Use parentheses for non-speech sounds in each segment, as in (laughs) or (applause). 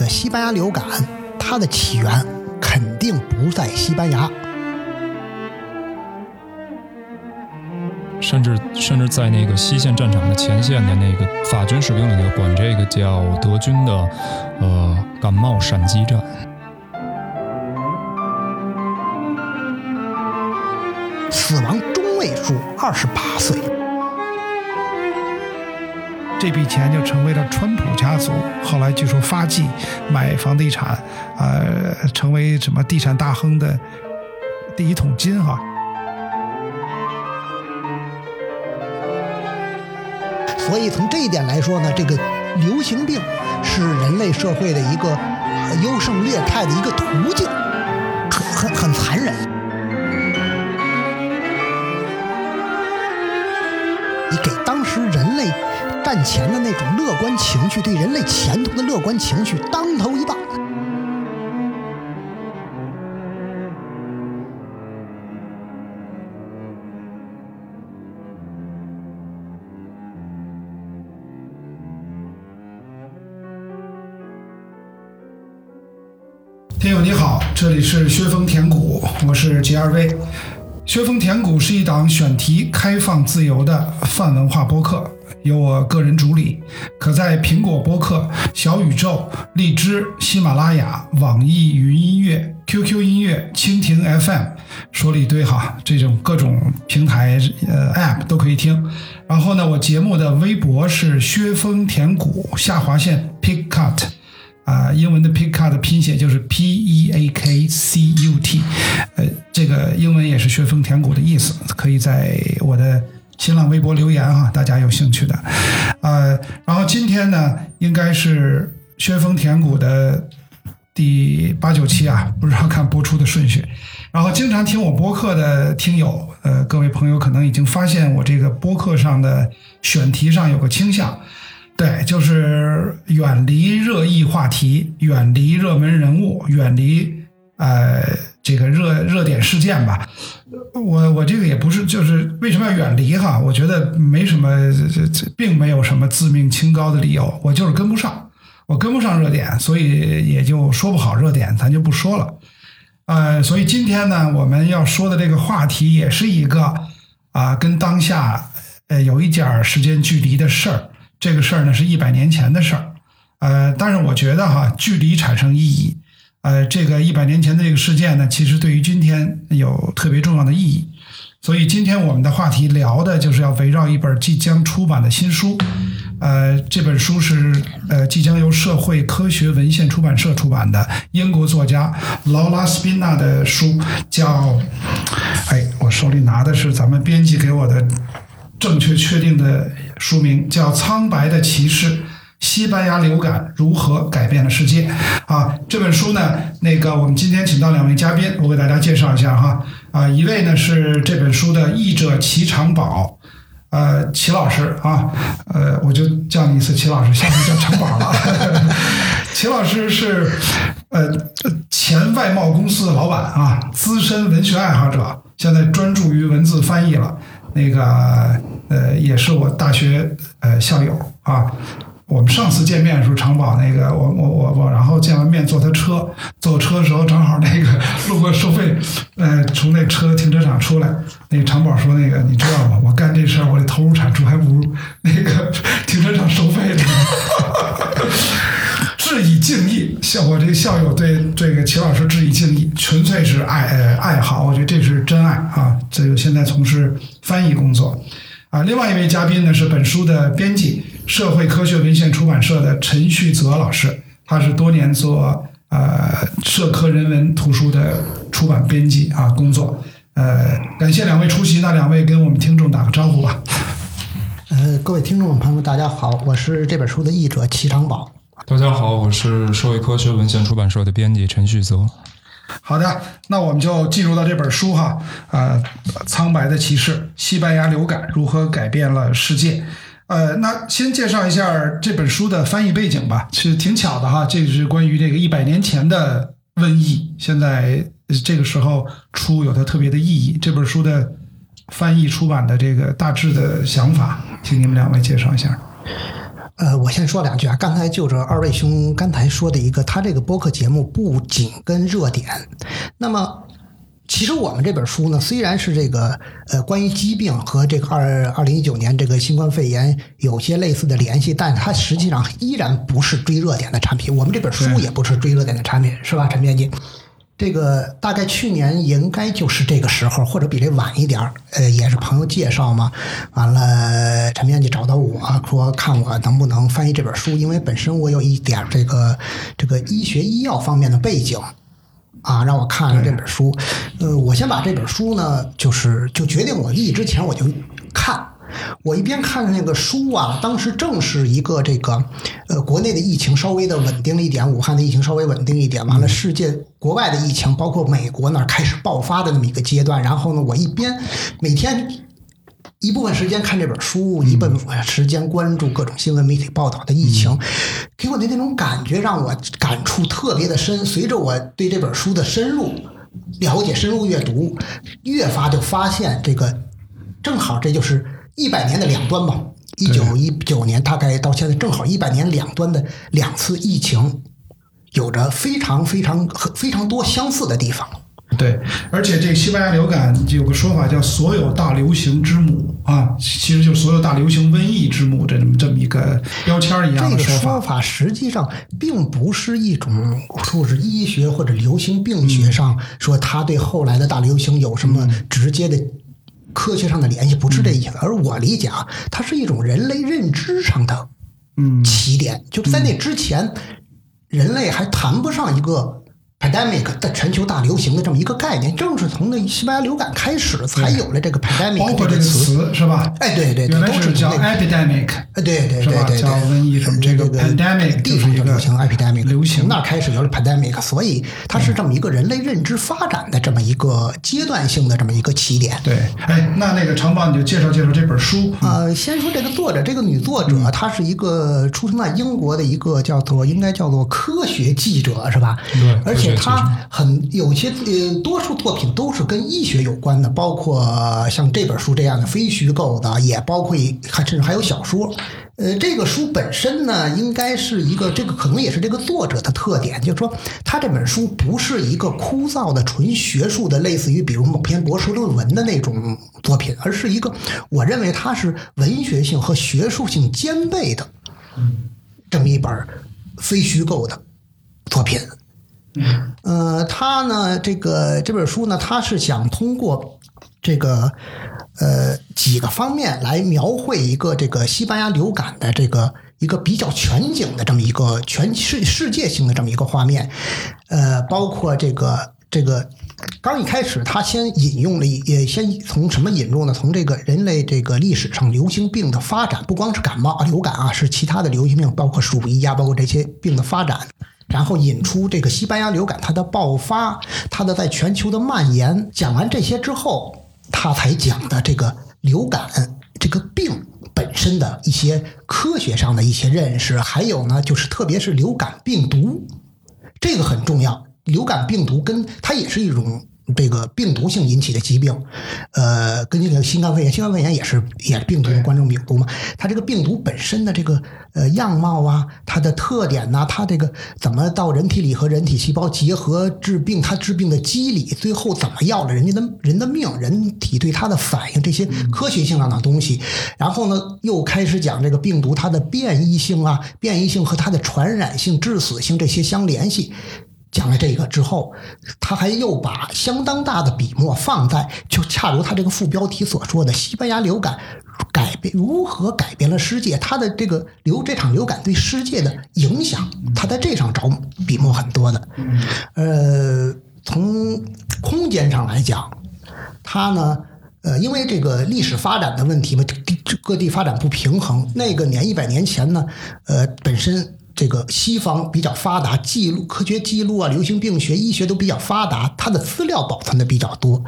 个西班牙流感，它的起源肯定不在西班牙，甚至甚至在那个西线战场的前线的那个法军士兵里头，管这个叫德军的呃感冒闪击战。死亡中位数二十八岁。这笔钱就成为了川普家族后来据说发迹买房地产，呃，成为什么地产大亨的第一桶金哈。所以从这一点来说呢，这个流行病是人类社会的一个优胜劣汰的一个途径，很很很残忍。战前的那种乐观情绪，对人类前途的乐观情绪当头一棒。听友你好，这里是薛峰填谷，我是 G R V。薛峰填谷是一档选题开放自由的泛文化播客，由我个人主理，可在苹果播客、小宇宙、荔枝、喜马拉雅、网易云音乐、QQ 音乐、蜻蜓 FM，说了一堆哈，这种各种平台呃 App 都可以听。然后呢，我节目的微博是薛峰填谷下划线 Pick Cut。啊，英文的 pick cut 拼写就是 P E A K C U T，呃，这个英文也是薛峰填谷的意思，可以在我的新浪微博留言哈，大家有兴趣的，呃，然后今天呢，应该是薛峰填谷的第八九期啊，不知道看播出的顺序。然后经常听我播客的听友，呃，各位朋友可能已经发现我这个播客上的选题上有个倾向。对，就是远离热议话题，远离热门人物，远离呃这个热热点事件吧。我我这个也不是，就是为什么要远离哈？我觉得没什么，这这并没有什么自命清高的理由，我就是跟不上，我跟不上热点，所以也就说不好热点，咱就不说了。呃，所以今天呢，我们要说的这个话题也是一个啊，跟当下呃有一点儿时间距离的事儿。这个事儿呢是一百年前的事儿，呃，但是我觉得哈，距离产生意义，呃，这个一百年前的这个事件呢，其实对于今天有特别重要的意义，所以今天我们的话题聊的就是要围绕一本即将出版的新书，呃，这本书是呃即将由社会科学文献出版社出版的英国作家劳拉斯宾纳的书，叫，哎，我手里拿的是咱们编辑给我的。正确确定的书名叫《苍白的骑士：西班牙流感如何改变了世界》啊，这本书呢，那个我们今天请到两位嘉宾，我给大家介绍一下哈啊，一位呢是这本书的译者齐长宝，呃，齐老师啊，呃，我就叫你一次齐老师，下次叫长宝了。(laughs) 齐老师是呃前外贸公司的老板啊，资深文学爱好者，现在专注于文字翻译了。那个呃，也是我大学呃校友啊。我们上次见面的时候，长宝那个我我我我，然后见完面坐他车，坐车的时候正好那个路过收费，呃，从那车停车场出来，那个长宝说：“那个你知道吗？我干这事儿，我的投入产出还不如那个 (laughs) 停车场收费呢。(laughs) ”致以敬意，校我这个校友对这个齐老师致以敬意，纯粹是爱爱好，我觉得这是真爱啊！这个现在从事翻译工作啊。另外一位嘉宾呢是本书的编辑，社会科学文献出版社的陈旭泽老师，他是多年做呃社科人文图书的出版编辑啊工作。呃，感谢两位出席，那两位跟我们听众打个招呼吧。呃，各位听众朋友，大家好，我是这本书的译者齐长宝。大家好，我是社会科学文献出版社的编辑陈旭泽。好的，那我们就进入到这本书哈，呃，苍白的骑士：西班牙流感如何改变了世界？呃，那先介绍一下这本书的翻译背景吧。其实挺巧的哈，这是关于这个一百年前的瘟疫，现在这个时候出有它特别的意义。这本书的翻译出版的这个大致的想法，请你们两位介绍一下。呃，我先说两句啊。刚才就着二位兄刚才说的一个，他这个播客节目不紧跟热点。那么，其实我们这本书呢，虽然是这个呃关于疾病和这个二二零一九年这个新冠肺炎有些类似的联系，但它实际上依然不是追热点的产品。我们这本书也不是追热点的产品，是吧，陈编辑？这个大概去年应该就是这个时候，或者比这晚一点儿，呃，也是朋友介绍嘛。完了，陈编辑找到我说，看我能不能翻译这本书，因为本身我有一点这个这个医学医药方面的背景。啊，让我看了这本书，呃，我先把这本书呢，就是就决定我译之前我就看，我一边看着那个书啊，当时正是一个这个呃国内的疫情稍微的稳定了一点，武汉的疫情稍微稳定一点，完了世界国外的疫情，包括美国那儿开始爆发的那么一个阶段，然后呢，我一边每天。一部分时间看这本书，一部分时间关注各种新闻媒体报道的疫情，给我的那种感觉让我感触特别的深。随着我对这本书的深入了解、深入阅读，越发就发现这个正好这就是一百年的两端吧。一九一九年大概到现在正好一百年两端的两次疫情，有着非常非常非常多相似的地方。对，而且这个西班牙流感有个说法叫“所有大流行之母”啊，其实就是所有大流行瘟疫之母这么这么一个标签一样这个的说法。说法实际上并不是一种说是医学或者流行病学上说它对后来的大流行有什么直接的科学上的联系，不是这意思。而我理解啊，它是一种人类认知上的嗯，起点，就是在那之前，人类还谈不上一个。Pandemic 的全球大流行的这么一个概念，正是从那西班牙流感开始，才有了这个 pandemic 包括这个词。是吧？哎，对对对，原来都是叫 epidemic，哎，对对对对对，叫瘟疫什么这个 pandemic 地方就流行 epidemic，流行从那开始有了 pandemic，所以它是这么一个人类认知发展的这么一个阶段性的这么一个起点。对，哎，那那个长棒你就介绍介绍这本书。呃，先说这个作者，这个女作者，她是一个出生在英国的一个叫做应该叫做科学记者，是吧？对而且科学记者她很有些呃，多数作品都是跟医学有关的，包括像这本书这样的非虚构的，也包括还甚至还有小说。呃，这个书本身呢，应该是一个这个可能也是这个作者的特点，就是说他这本书不是一个枯燥的纯学术的，类似于比如某篇博士论文的那种作品，而是一个我认为它是文学性和学术性兼备的这么一本非虚构的作品。嗯呃，他呢，这个这本书呢，他是想通过这个呃几个方面来描绘一个这个西班牙流感的这个一个比较全景的这么一个全世世界性的这么一个画面，呃，包括这个这个。刚一开始，他先引用了，也先从什么引入呢？从这个人类这个历史上流行病的发展，不光是感冒啊、流感啊，是其他的流行病，包括鼠疫啊，包括这些病的发展。然后引出这个西班牙流感它的爆发，它的在全球的蔓延。讲完这些之后，他才讲的这个流感这个病本身的一些科学上的一些认识，还有呢，就是特别是流感病毒，这个很重要。流感病毒跟它也是一种这个病毒性引起的疾病，呃，跟这个新冠肺炎，新冠肺炎也是也是病毒冠状病毒嘛。它这个病毒本身的这个呃样貌啊，它的特点呐、它这个怎么到人体里和人体细胞结合治病，它治病的机理，最后怎么要了人家的人的命，人体对它的反应，这些科学性上的东西。然后呢，又开始讲这个病毒它的变异性啊，变异性和它的传染性、致死性这些相联系。讲了这个之后，他还又把相当大的笔墨放在，就恰如他这个副标题所说的，西班牙流感改变如何改变了世界，他的这个流这场流感对世界的影响，他在这上找笔墨很多的。呃，从空间上来讲，他呢。呃，因为这个历史发展的问题嘛，地各地发展不平衡。那个年一百年前呢，呃，本身这个西方比较发达，记录科学记录啊，流行病学、医学都比较发达，它的资料保存的比较多。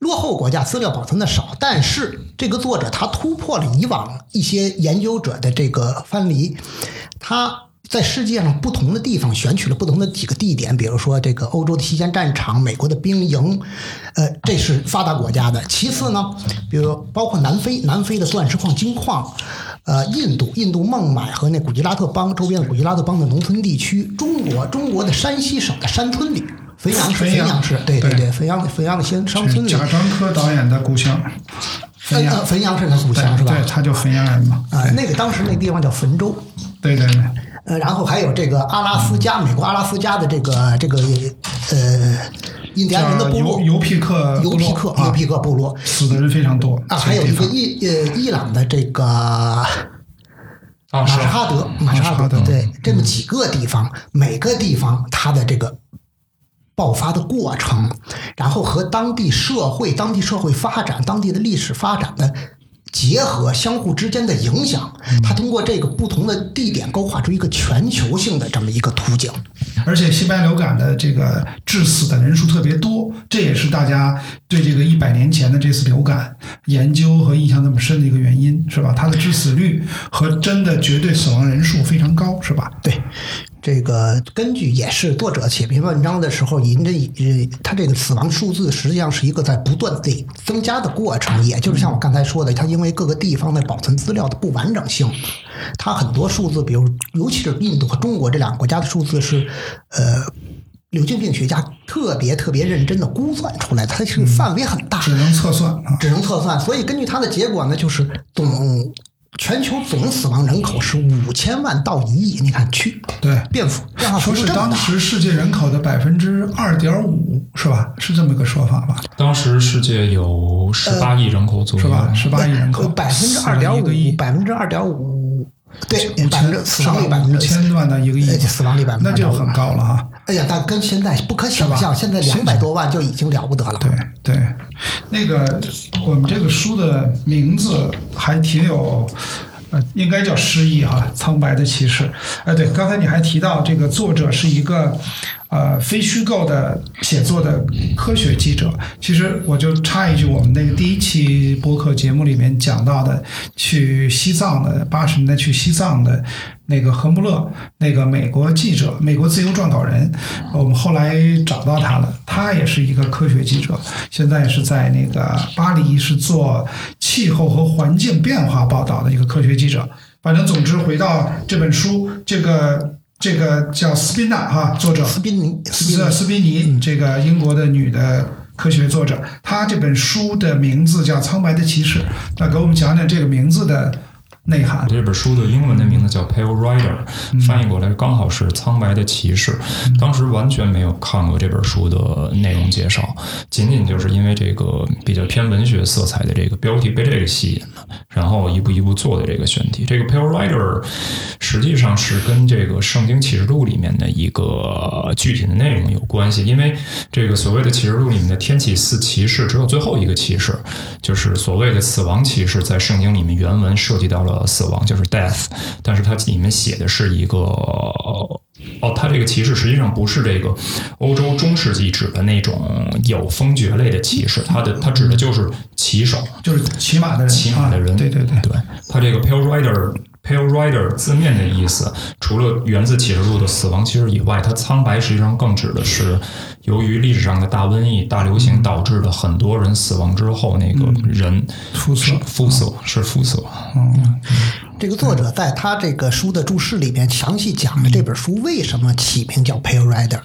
落后国家资料保存的少，但是这个作者他突破了以往一些研究者的这个藩篱，他在世界上不同的地方选取了不同的几个地点，比如说这个欧洲的西线战场、美国的兵营，呃，这是发达国家的。其次呢，比如包括南非，南非的钻石矿、金矿，呃，印度，印度孟买和那古吉拉特邦周边的古吉拉特邦的农村地区，中国，中国的山西省的山村里，汾阳市，汾阳市，对对对，汾阳汾阳的乡乡村里，贾樟柯导演的故乡，汾阳，汾阳是他故乡是吧？对，他就汾阳人嘛。啊，那个当时那地方叫汾州。对对对。呃，然后还有这个阿拉斯加，美国阿拉斯加的这个这个呃印第安人的部落，尤皮克，尤皮克，尤皮克部落，死的人非常多啊。还有一个伊呃伊朗的这个马什哈德，马什哈德，对，这么几个地方，每个地方它的这个爆发的过程，然后和当地社会、当地社会发展、当地的历史发展的。结合相互之间的影响，它通过这个不同的地点勾画出一个全球性的这么一个图景。而且西班牙流感的这个致死的人数特别多，这也是大家对这个一百年前的这次流感研究和印象那么深的一个原因，是吧？它的致死率和真的绝对死亡人数非常高，是吧？对。这个根据也是作者写这篇文章的时候，引着呃，他这个死亡数字实际上是一个在不断的增加的过程，也就是像我刚才说的，它因为各个地方的保存资料的不完整性，它很多数字，比如尤其是印度和中国这两个国家的数字是，呃，流行病学家特别特别认真的估算出来的，它是范围很大，只能测算，只能测算，所以根据它的结果呢，就是总。全球总死亡人口是五千万到一亿，你看去对变幅变化说是当时世界人口的百分之二点五，是吧？是这么个说法吧？当时世界有十八亿人口左右，是吧？十八亿人口，百分之二点五，百分之二点五。对，百分之死亡率百分之五千万的一个亿，死亡率百分之那就很高了哈。哎呀，但跟现在不可想象，现在两百多万就已经了不得了。对对，那个我们这个书的名字还挺有。呃，应该叫诗意哈，苍白的骑士。哎，对，刚才你还提到这个作者是一个呃非虚构的写作的科学记者。其实我就插一句，我们那个第一期播客节目里面讲到的，去西藏的八十年代去西藏的。那个何穆勒，那个美国记者，美国自由撰稿人，我们后来找到他了。他也是一个科学记者，现在是在那个巴黎，是做气候和环境变化报道的一个科学记者。反正总之，回到这本书，这个这个叫斯宾纳哈，作者斯宾尼斯斯宾尼，这个英国的女的科学作者，她这本书的名字叫《苍白的骑士》，那给我们讲讲这个名字的。内涵。这本书的英文的名字叫《Pale Rider》，翻译过来刚好是“苍白的骑士”。当时完全没有看过这本书的内容介绍，仅仅就是因为这个比较偏文学色彩的这个标题被这个吸引了，然后一步一步做的这个选题。这个《Pale Rider》实际上是跟这个《圣经启示录》里面的一个具体的内容有关系，因为这个所谓的启示录里面的天启四骑士只有最后一个骑士，就是所谓的死亡骑士，在圣经里面原文涉及到了。死亡就是 death，但是它里面写的是一个哦，它这个骑士实际上不是这个欧洲中世纪指的那种有封爵类的骑士，它的它指的就是骑手，就是骑马的人，骑马的人，对对对对。它这个 pale rider pale rider 字面的意思，除了源自启示录的死亡骑士以外，它苍白实际上更指的是由于历史上的大瘟疫、大流行导致的很多人死亡之后，那个人肤色肤色是肤色，嗯。这个作者在他这个书的注释里面详细讲了这本书为什么起名叫 Pale Rider。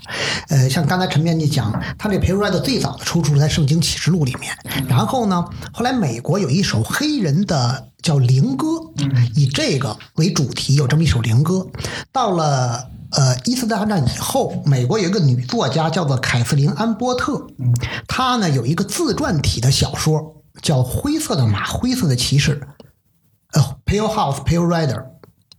呃，像刚才陈编辑讲，他这 Pale Rider 最早的出处在《圣经启示录》里面。然后呢，后来美国有一首黑人的叫灵歌，以这个为主题，有这么一首灵歌。到了呃一次大战以后，美国有一个女作家叫做凯瑟琳安波特，她呢有一个自传体的小说叫《灰色的马，灰色的骑士》。呃，Pale House Pale Rider，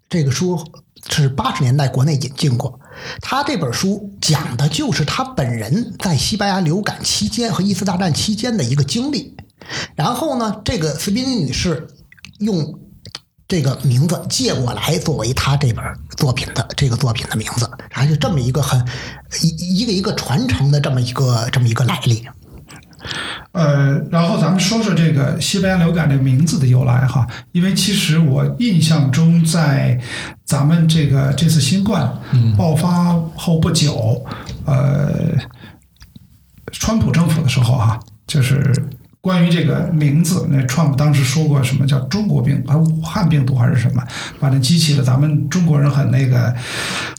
这个书是八十年代国内引进过。他这本书讲的就是他本人在西班牙流感期间和一次大战期间的一个经历。然后呢，这个斯宾尼女士用这个名字借过来作为他这本作品的这个作品的名字，还是这么一个很一一个一个传承的这么一个这么一个来历。呃，然后咱们说说这个西班牙流感这个名字的由来哈，因为其实我印象中，在咱们这个这次新冠爆发后不久，呃，川普政府的时候哈，就是关于这个名字，那 Trump 当时说过什么叫中国病啊，武汉病毒还是什么，反正激起了咱们中国人很那个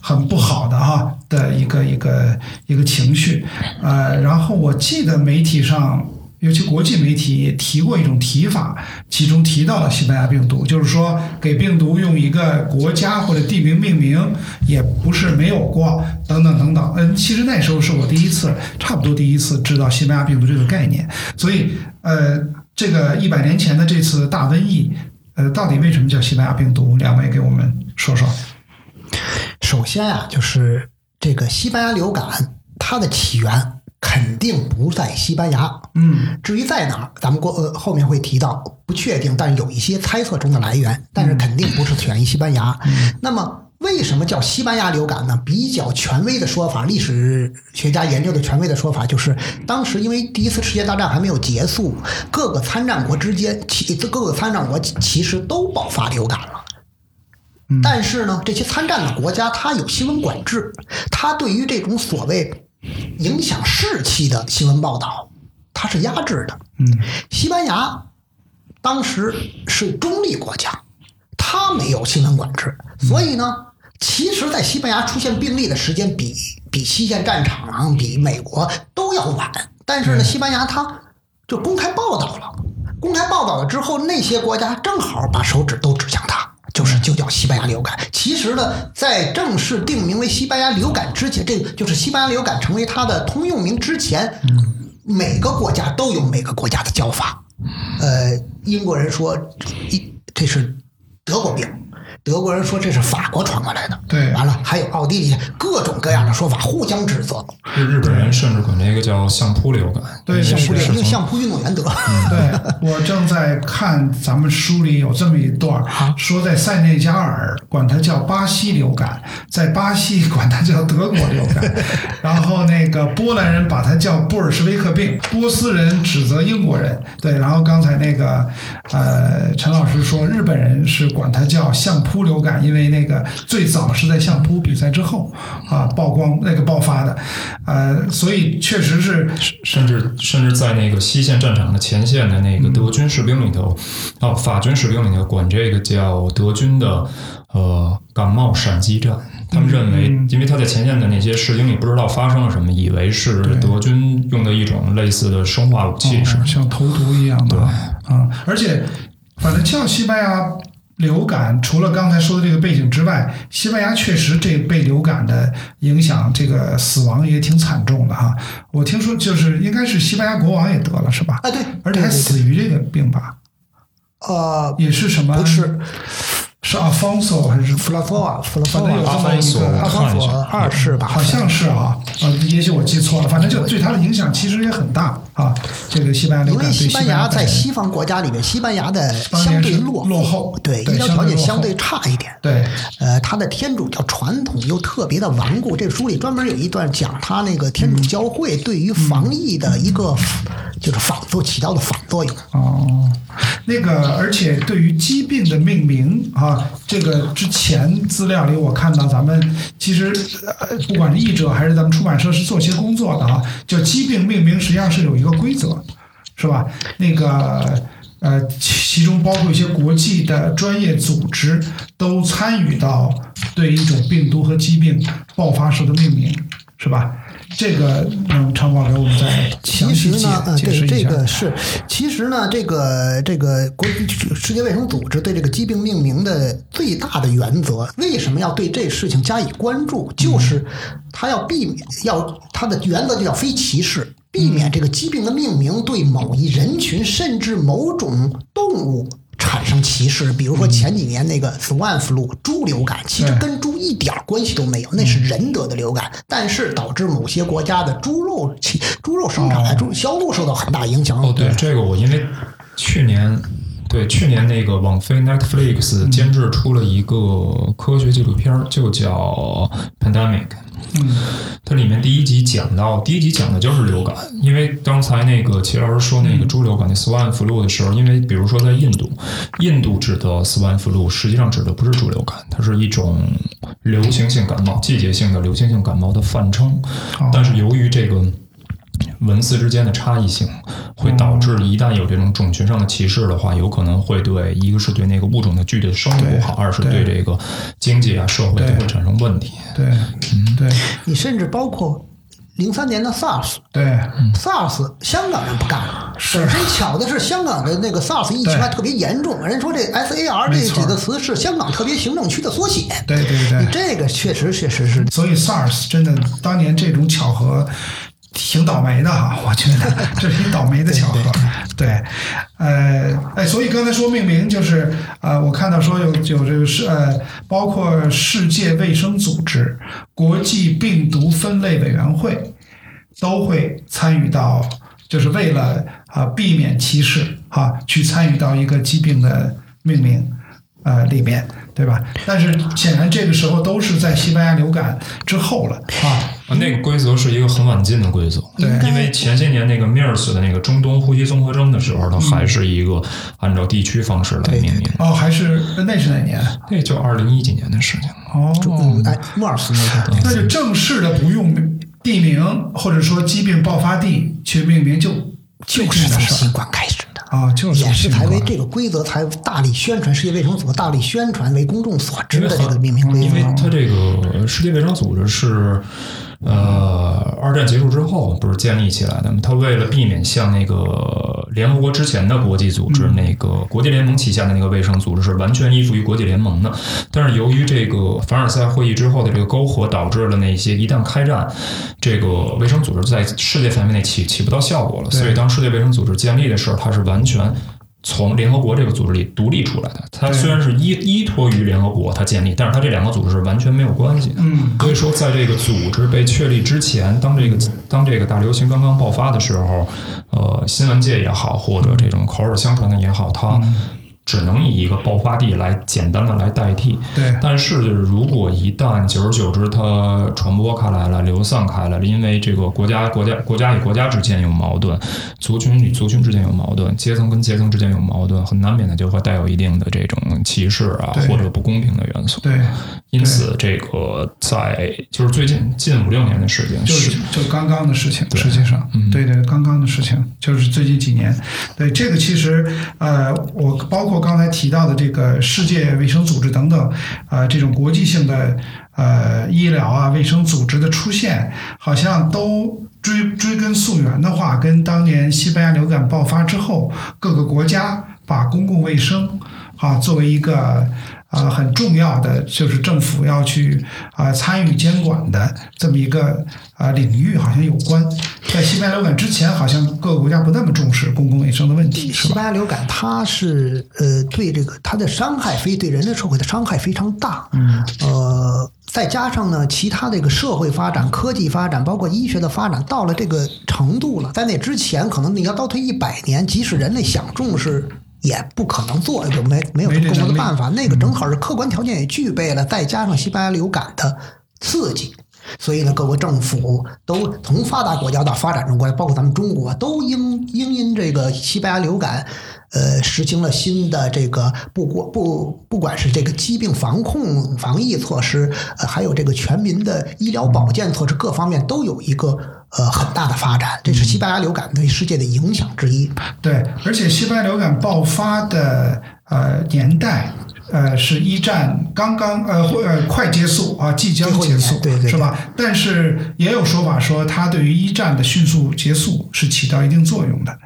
很不好的哈的一个一个一个情绪，呃，然后我记得媒体上。尤其国际媒体也提过一种提法，其中提到了西班牙病毒，就是说给病毒用一个国家或者地名命名，也不是没有过，等等等等。嗯，其实那时候是我第一次，差不多第一次知道西班牙病毒这个概念。所以，呃，这个一百年前的这次大瘟疫，呃，到底为什么叫西班牙病毒？两位给我们说说。首先啊，就是这个西班牙流感，它的起源。肯定不在西班牙，嗯，至于在哪儿，咱们过呃后面会提到，不确定，但是有一些猜测中的来源，但是肯定不是起源于西班牙。那么为什么叫西班牙流感呢？比较权威的说法，历史学家研究的权威的说法就是，当时因为第一次世界大战还没有结束，各个参战国之间，其各个参战国其实都爆发流感了。但是呢，这些参战的国家它有新闻管制，它对于这种所谓。影响士气的新闻报道，它是压制的。嗯，西班牙当时是中立国家，它没有新闻管制，所以呢，其实，在西班牙出现病例的时间比比西线战场、比美国都要晚。但是呢，西班牙它就公开报道了，公开报道了之后，那些国家正好把手指都指向它。就是就叫西班牙流感。其实呢，在正式定名为西班牙流感之前，这个就是西班牙流感成为它的通用名之前，每个国家都有每个国家的叫法。呃，英国人说一这是德国病。德国人说这是法国传过来的，对，完了还有奥地利各种各样的说法，互相指责。日日本人甚至管这个叫相扑流感，对，相扑流用相扑运动员得。对我正在看咱们书里有这么一段，说在塞内加尔管它叫巴西流感，在巴西管它叫德国流感，(laughs) 然后那个波兰人把它叫布尔什维克病，波斯人指责英国人，对，然后刚才那个呃陈老师说日本人是管它叫相扑。流感，因为那个最早是在相扑比赛之后啊曝光那个爆发的，呃，所以确实是，甚至甚至在那个西线战场的前线的那个德军士兵里头，哦，法军士兵里头管这个叫德军的呃感冒闪击战，他们认为，因为他在前线的那些士兵里不知道发生了什么，以为是德军用的一种类似的生化武器，是像投毒一样的，啊，而且反正叫西班牙。流感除了刚才说的这个背景之外，西班牙确实这被流感的影响，这个死亡也挺惨重的哈。我听说就是应该是西班牙国王也得了是吧？啊对，而且还死于这个病吧？呃，也是什么？不是。是阿方索还是弗拉索瓦？弗拉索瓦有这么一个阿方索二世吧？好像是啊，呃，也许我记错了。反正就对他的影响其实也很大啊。这个西班牙流感因为西班牙在西方国家里面，西班牙的相对落落后，对医疗条件相对差一点。对，呃，他的天主教传统又特别的顽固。这书里专门有一段讲他那个天主教会对于防疫的一个就是反作起到的反作用。哦，那个而且对于疾病的命名啊，这个。之前资料里我看到，咱们其实呃，不管是译者还是咱们出版社是做些工作的啊，叫疾病命名实际上是有一个规则，是吧？那个呃，其中包括一些国际的专业组织都参与到对一种病毒和疾病爆发时的命名，是吧？这个嗯，常广给我们再详细解解释一下。这个是，其实呢，这个这个国世界卫生组织对这个疾病命名的最大的原则，为什么要对这事情加以关注？就是它要避免，要它的原则就叫非歧视，避免这个疾病的命名对某一人群甚至某种动物。产生歧视，比如说前几年那个 Swan flu 猪流感，其实跟猪一点关系都没有，那是人得的流感，但是导致某些国家的猪肉、猪肉生产、猪销路受到很大影响。哦，对，这个我因为去年，对去年那个网飞 Netflix 监制出了一个科学纪录片，就叫 Pandemic。嗯。它里面第一集讲到，第一集讲的就是流感，因为刚才那个齐老师说那个猪流感那 swine flu 的时候，因为比如说在印度，印度指的 swine flu 实际上指的不是猪流感，它是一种流行性感冒，季节性的流行性感冒的泛称，但是由于这个。文字之间的差异性会导致，一旦有这种种群上的歧视的话，有可能会对一个是对那个物种的具体的生物不好，二是对这个经济啊、社会都会产生问题。对，嗯。对，你甚至包括零三年的 SARS，对，SARS 香港人不干了，本身巧的是香港的那个 SARS 疫情还特别严重，人说这 SAR 这几个词是香港特别行政区的缩写。对对对。你这个确实确实是。所以 SARS 真的当年这种巧合挺倒霉的哈，(laughs) 我觉得这是一倒霉的巧合。对，呃，哎，所以刚才说命名就是呃，我看到说有有这个是呃，包括世界卫生组织、国际病毒分类委员会都会参与到，就是为了啊、避免歧视啊、去参与到一个疾病的命名。呃，里面对吧？但是显然这个时候都是在西班牙流感之后了啊。啊，那个规则是一个很晚进的规则，对因为前些年那个 MERS 的那个中东呼吸综合征的时候，它还是一个按照地区方式来命名，哦，还是那是哪年？那就二零一几年的事情。哦，嗯，哎，莫尔斯那个，那就正式的不用地名或者说疾病爆发地去命名，就就是从新冠开始的。啊，就是也是才为这个规则才大力宣传，世界卫生组织大力宣传为公众所知的这个命名规则因为。它这个世界卫生组织是，呃，二战结束之后不是建立起来的吗？它为了避免像那个联合国之前的国际组织，那个国际联盟旗下的那个卫生组织是完全依附于国际联盟的。但是由于这个凡尔赛会议之后的这个沟合，导致了那些一旦开战，这个卫生组织在世界范围内起起不到效果了。所以当世界卫生组织建立的时候，它是完全。从联合国这个组织里独立出来的，它虽然是依依托于联合国，它建立，但是它这两个组织是完全没有关系的。嗯，所以说，在这个组织被确立之前，当这个当这个大流行刚刚爆发的时候，呃，新闻界也好，或者这种口耳相传的也好，它只能以一个爆发地来简单的来代替。对但是如果一旦久而久之它传播开来了、流散开来了，因为这个国家、国家、国家与国家之间有矛盾，族群与族群之间有矛盾，阶层跟阶层之间有矛盾，很难免的就会带有一定的这种歧视啊或者不公平的元素。对，因此，这个在就是最近近五六年的时间就是是就刚刚的事情，实际上，嗯。对对，刚刚的事情，就是最近几年，对这个其实呃，我包括刚才提到的这个世界卫生组织等等，呃，这种国际性的呃医疗啊卫生组织的出现，好像都追追根溯源。的话，跟当年西班牙流感爆发之后，各个国家把公共卫生啊作为一个。啊、很重要的就是政府要去啊、参与监管的这么一个啊、领域，好像有关。在西班牙流感之前，好像各个国家不那么重视公共卫生的问题，是吧？西班牙流感它是呃对这个它的伤害非对人类社会的伤害非常大，嗯，呃，再加上呢其他这个社会发展、科技发展，包括医学的发展到了这个程度了，在那之前可能你要倒退一百年，即使人类想重视。也不可能做，就没没有更多的办法。那个正好是客观条件也具备了，再加上西班牙流感的刺激，所以呢，各国政府都从发达国家到发展中国家，包括咱们中国，都应应因这个西班牙流感，呃，实行了新的这个不过不不管是这个疾病防控防疫措施，呃，还有这个全民的医疗保健措施，各方面都有一个呃很大的发展。这是西班牙流感对世界的影响之一。对，而且西班牙流感爆发的呃年代。呃，是一战刚刚呃或呃快结束啊，即将结束，对对对是吧？但是也有说法说，它对于一战的迅速结束是起到一定作用的，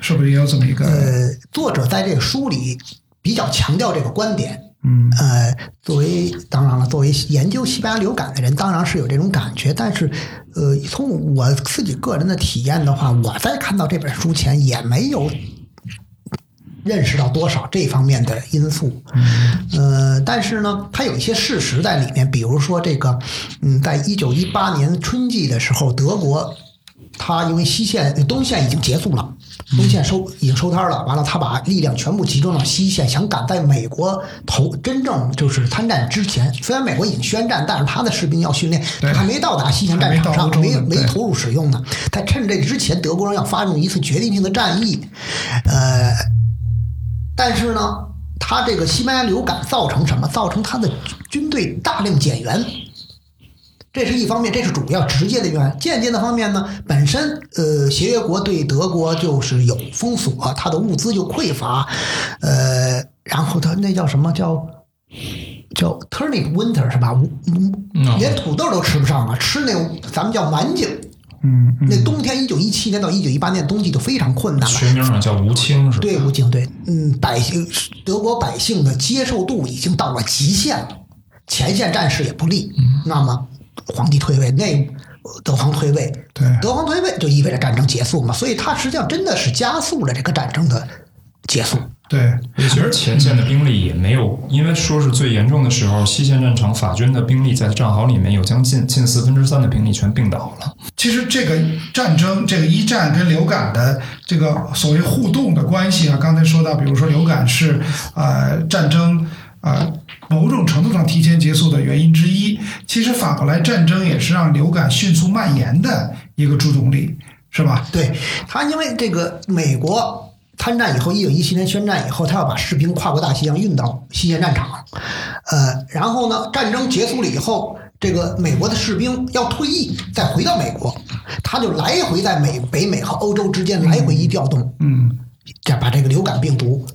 是不是也有这么一个？呃，作者在这个书里比较强调这个观点。嗯，呃，作为当然了，作为研究西班牙流感的人，当然是有这种感觉。但是，呃，从我自己个人的体验的话，我在看到这本书前也没有认识到多少这方面的因素。呃，但是呢，它有一些事实在里面，比如说这个，嗯，在一九一八年春季的时候，德国他因为西线、东线已经结束了，东线收已经收摊了，完了他把力量全部集中到西线，想赶在美国投真正就是参战之前。虽然美国已经宣战，但是他的士兵要训练，还没到达西线战场上，没没投入使用呢。他趁这之前，德国人要发动一次决定性的战役，呃，但是呢，他这个西班牙流感造成什么？造成他的军队大量减员。这是一方面，这是主要直接的原因。间接的方面呢，本身呃，协约国对德国就是有封锁，它的物资就匮乏，呃，然后它那叫什么叫叫 turnip winter 是吧？连土豆都吃不上了，吃那种咱们叫蛮劲。嗯嗯那冬天一九一七年到一九一八年冬季就非常困难了。学名上叫吴清是吧？对，吴清对，嗯，百姓德国百姓的接受度已经到了极限了，前线战事也不利，那么皇帝退位，那德皇退位，对德皇退位就意味着战争结束嘛，所以它实际上真的是加速了这个战争的结束。对其实前线的兵力也没有，因为说是最严重的时候，西线战场法军的兵力在战壕里面有将近近四分之三的兵力全病倒了。其实这个战争，这个一战跟流感的这个所谓互动的关系啊，刚才说到，比如说流感是呃战争呃某种程度上提前结束的原因之一。其实反过来，战争也是让流感迅速蔓延的一个助动力，是吧？对他，因为这个美国参战以后，一九一七年宣战以后，他要把士兵跨过大西洋运到西线战场，呃，然后呢，战争结束了以后，这个美国的士兵要退役，再回到美国，他就来回在美北美和欧洲之间来回一调动，嗯，这把这个流感病毒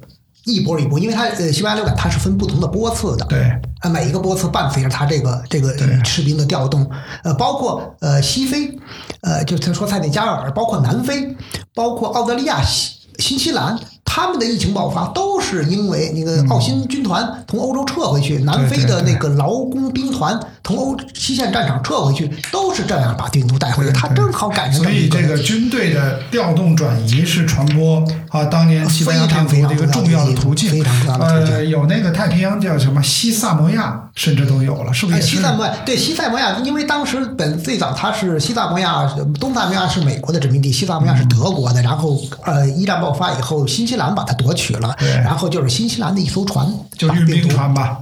一波一波，因为它呃西班牙流感它是分不同的波次的，对。呃，每一个波次伴随着它这个这个士兵的调动，呃，包括呃西非，呃，就他说塞内加尔，包括南非，包括澳大利亚、新新西兰，他们的疫情爆发都是因为那个澳新军团从欧洲撤回去，南非的那个劳工兵团从欧西线战场撤回去，都是这样把病毒带回去，他正好赶上所以这个军队的调动转移是传播啊当年西班牙病毒的一个重要的途径。非常重要的途径呃，有那个太平洋叫什么西萨摩亚，甚至都有了，是不是哎，也是？西萨摩亚对西萨摩亚，因为当时本最早它是西萨摩亚，东萨摩亚是美国的殖民地，西萨摩亚是德国的。然后呃，一战爆发以后，新西兰把它夺取了，然后就是新西兰的一艘船，就运兵船吧。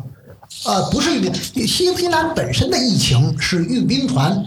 呃，不是运兵，新西兰本身的疫情是运兵船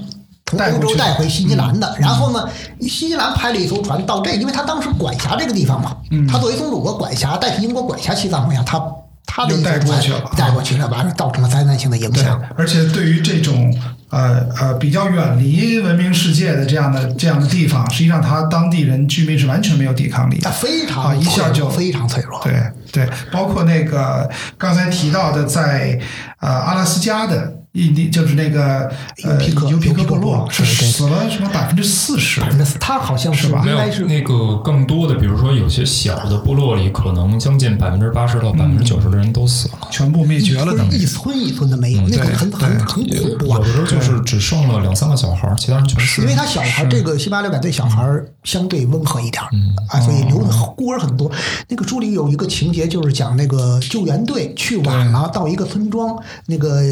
从欧洲带回新西兰的。然后呢，新西兰派了一艘船到这，因为他当时管辖这个地方嘛，嗯他作为宗主国管辖，代替英国管辖西藏他他的又一艘船带过去了带过去了，完了造成了灾难性的影对响。，而且对于这种呃呃比较远离文明世界的这样的这样的地方，实际上他当地人居民是完全没有抵抗力它的。非常啊一下就非常脆弱。对对，包括那个刚才提到的在呃阿拉斯加的印第，就是那个呃尤皮克尤皮克部尤皮克部落落是死了什么百分之四十百。分之四，它好像是是吧没有应该是那个更多的，比如说有些小的部落里，可能将近百分之八十到百分之九十的人都死了。全部灭绝了，等于一村一村的没有，那个对很很很恐怖啊有。的时候就是只剩了两三个小孩儿，其他人全死了。因为他小孩儿这个西巴流感对小孩儿相对温和一点儿，啊，所以留的孤儿很多。那个书里有一个情节，就是讲那个救援队去晚了，到一个村庄，那个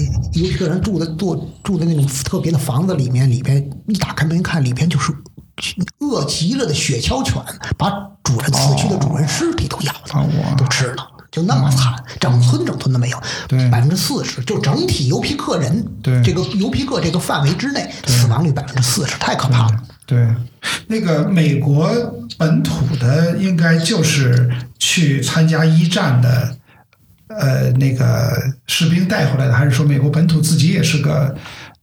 呃有一个人住的住住的那种特别的房子里面，里边一打开门看，里边就是饿极了的雪橇犬，把主人死去的主人尸体都咬啊了，哇都吃了。就那么惨，整村整村的没有，对百分之四十，就整体尤皮克人，对这个尤皮克这个范围之内，死亡率百分之四十，太可怕了。对，那个美国本土的应该就是去参加一战的，呃，那个士兵带回来的，还是说美国本土自己也是个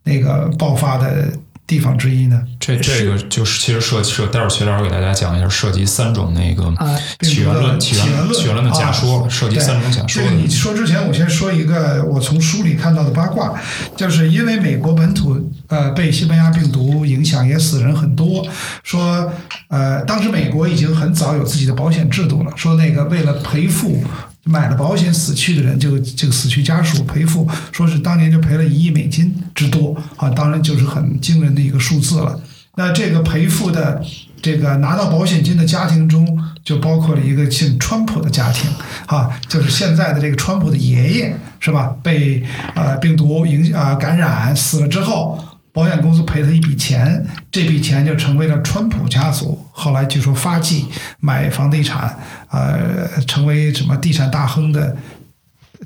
那个爆发的地方之一呢？这这个就是其实涉涉，待会儿薛老师给大家讲一下，涉及三种那个啊起源论、起起源论源起源论的假说，涉及三种假说。你说之前，我先说一个我从书里看到的八卦，就是因为美国本土呃被西班牙病毒影响，也死人很多。说呃，当时美国已经很早有自己的保险制度了，说那个为了赔付。买了保险死去的人，就这个死去家属赔付，说是当年就赔了一亿美金之多啊，当然就是很惊人的一个数字了。那这个赔付的这个拿到保险金的家庭中，就包括了一个姓川普的家庭啊，就是现在的这个川普的爷爷是吧？被呃病毒影啊、感染死了之后，保险公司赔他一笔钱，这笔钱就成为了川普家族后来据说发迹买房地产，呃，成为什么地产大亨的。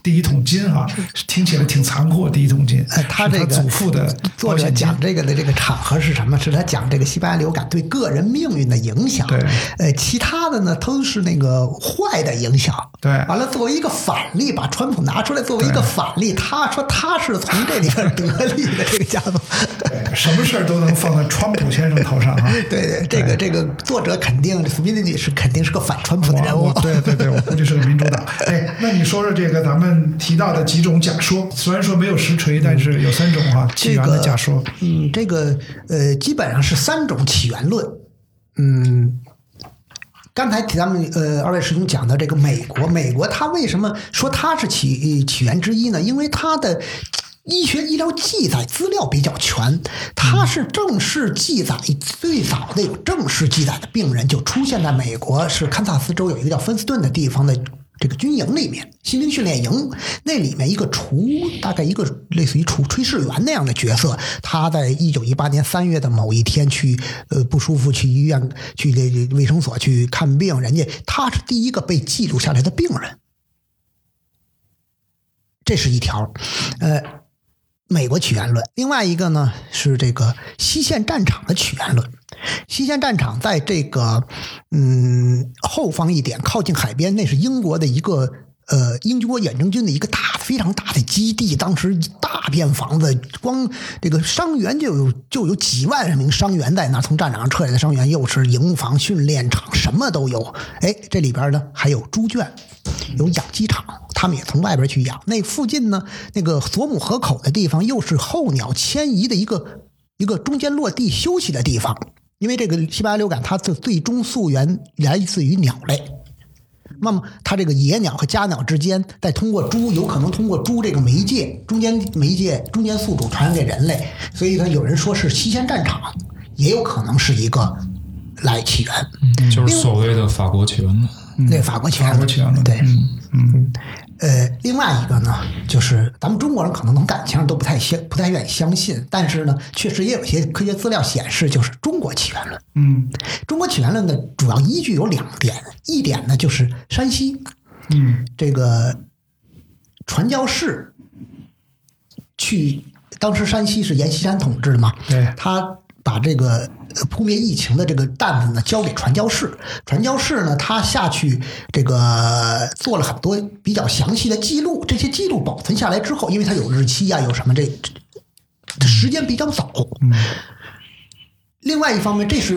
第一桶金啊，听起来挺残酷。第一桶金，呃，他这个祖父的作者讲这个的这个场合是什么？是他讲这个西班牙流感对个人命运的影响。对，呃，其他的呢都是那个坏的影响。对，完了作为一个反例，把川普拿出来作为一个反例，他说他是从这里边得利的这个家族。(laughs) 对，什么事儿都能放在川普先生头上啊。(laughs) 对对，这个这个作者肯定，斯宾尼女士肯定是个反川普的人物。对对对，我估计是个民主党。哎，那你说说这个咱们。们提到的几种假说，虽然说没有实锤，但是有三种哈起源的假说。嗯，这个呃，基本上是三种起源论。嗯，刚才咱们呃二位师兄讲的这个美国，美国它为什么说它是起起源之一呢？因为它的医学医疗记载资料比较全，它是正式记载最早的有正式记载的病人就出现在美国，是堪萨斯州有一个叫芬斯顿的地方的。这个军营里面，新兵训练营那里面一个厨，大概一个类似于厨炊事员那样的角色，他在一九一八年三月的某一天去，呃，不舒服去医院去这卫生所去看病，人家他是第一个被记录下来的病人，这是一条，呃，美国起源论。另外一个呢是这个西线战场的起源论。西线战场在这个嗯后方一点，靠近海边，那是英国的一个呃英国远征军的一个大非常大的基地。当时大片房子，光这个伤员就有就有几万名伤员在那，从战场上撤下来的伤员，又是营房、训练场，什么都有。哎，这里边呢还有猪圈，有养鸡场，他们也从外边去养。那附近呢，那个索姆河口的地方，又是候鸟迁移的一个一个中间落地休息的地方。因为这个西班牙流感，它的最终溯源来自于鸟类。那么，它这个野鸟和家鸟之间，再通过猪，有可能通过猪这个媒介，中间媒介中间宿主传染给人类。所以呢，有人说是西线战场，也有可能是一个来起源，就是所谓的法国起源的。对，法国起源，法国起源的，对，嗯。呃，另外一个呢，就是咱们中国人可能从感情上都不太相不太愿意相信，但是呢，确实也有些科学资料显示，就是中国起源论。嗯，中国起源论的主要依据有两点，一点呢就是山西，嗯，这个传教士去，当时山西是阎锡山统治的嘛，对，他把这个。扑灭疫情的这个担子呢，交给传教士。传教士呢，他下去这个做了很多比较详细的记录。这些记录保存下来之后，因为它有日期啊，有什么这这时间比较早。另外一方面，这是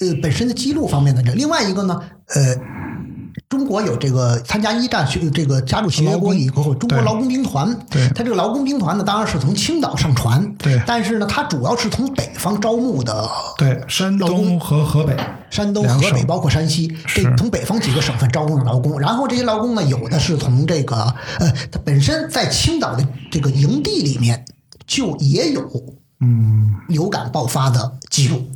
呃本身的记录方面的这。另外一个呢，呃。中国有这个参加一战去这个加入协约国以后，中国劳工兵团，对，他这个劳工兵团呢，当然是从青岛上船，对，但是呢，他主要是从北方招募的，对，山东和河北，山东、河北包括山西，这从北方几个省份招募的劳工，然后这些劳工呢，有的是从这个呃，他本身在青岛的这个营地里面就也有嗯。流感爆发的记录，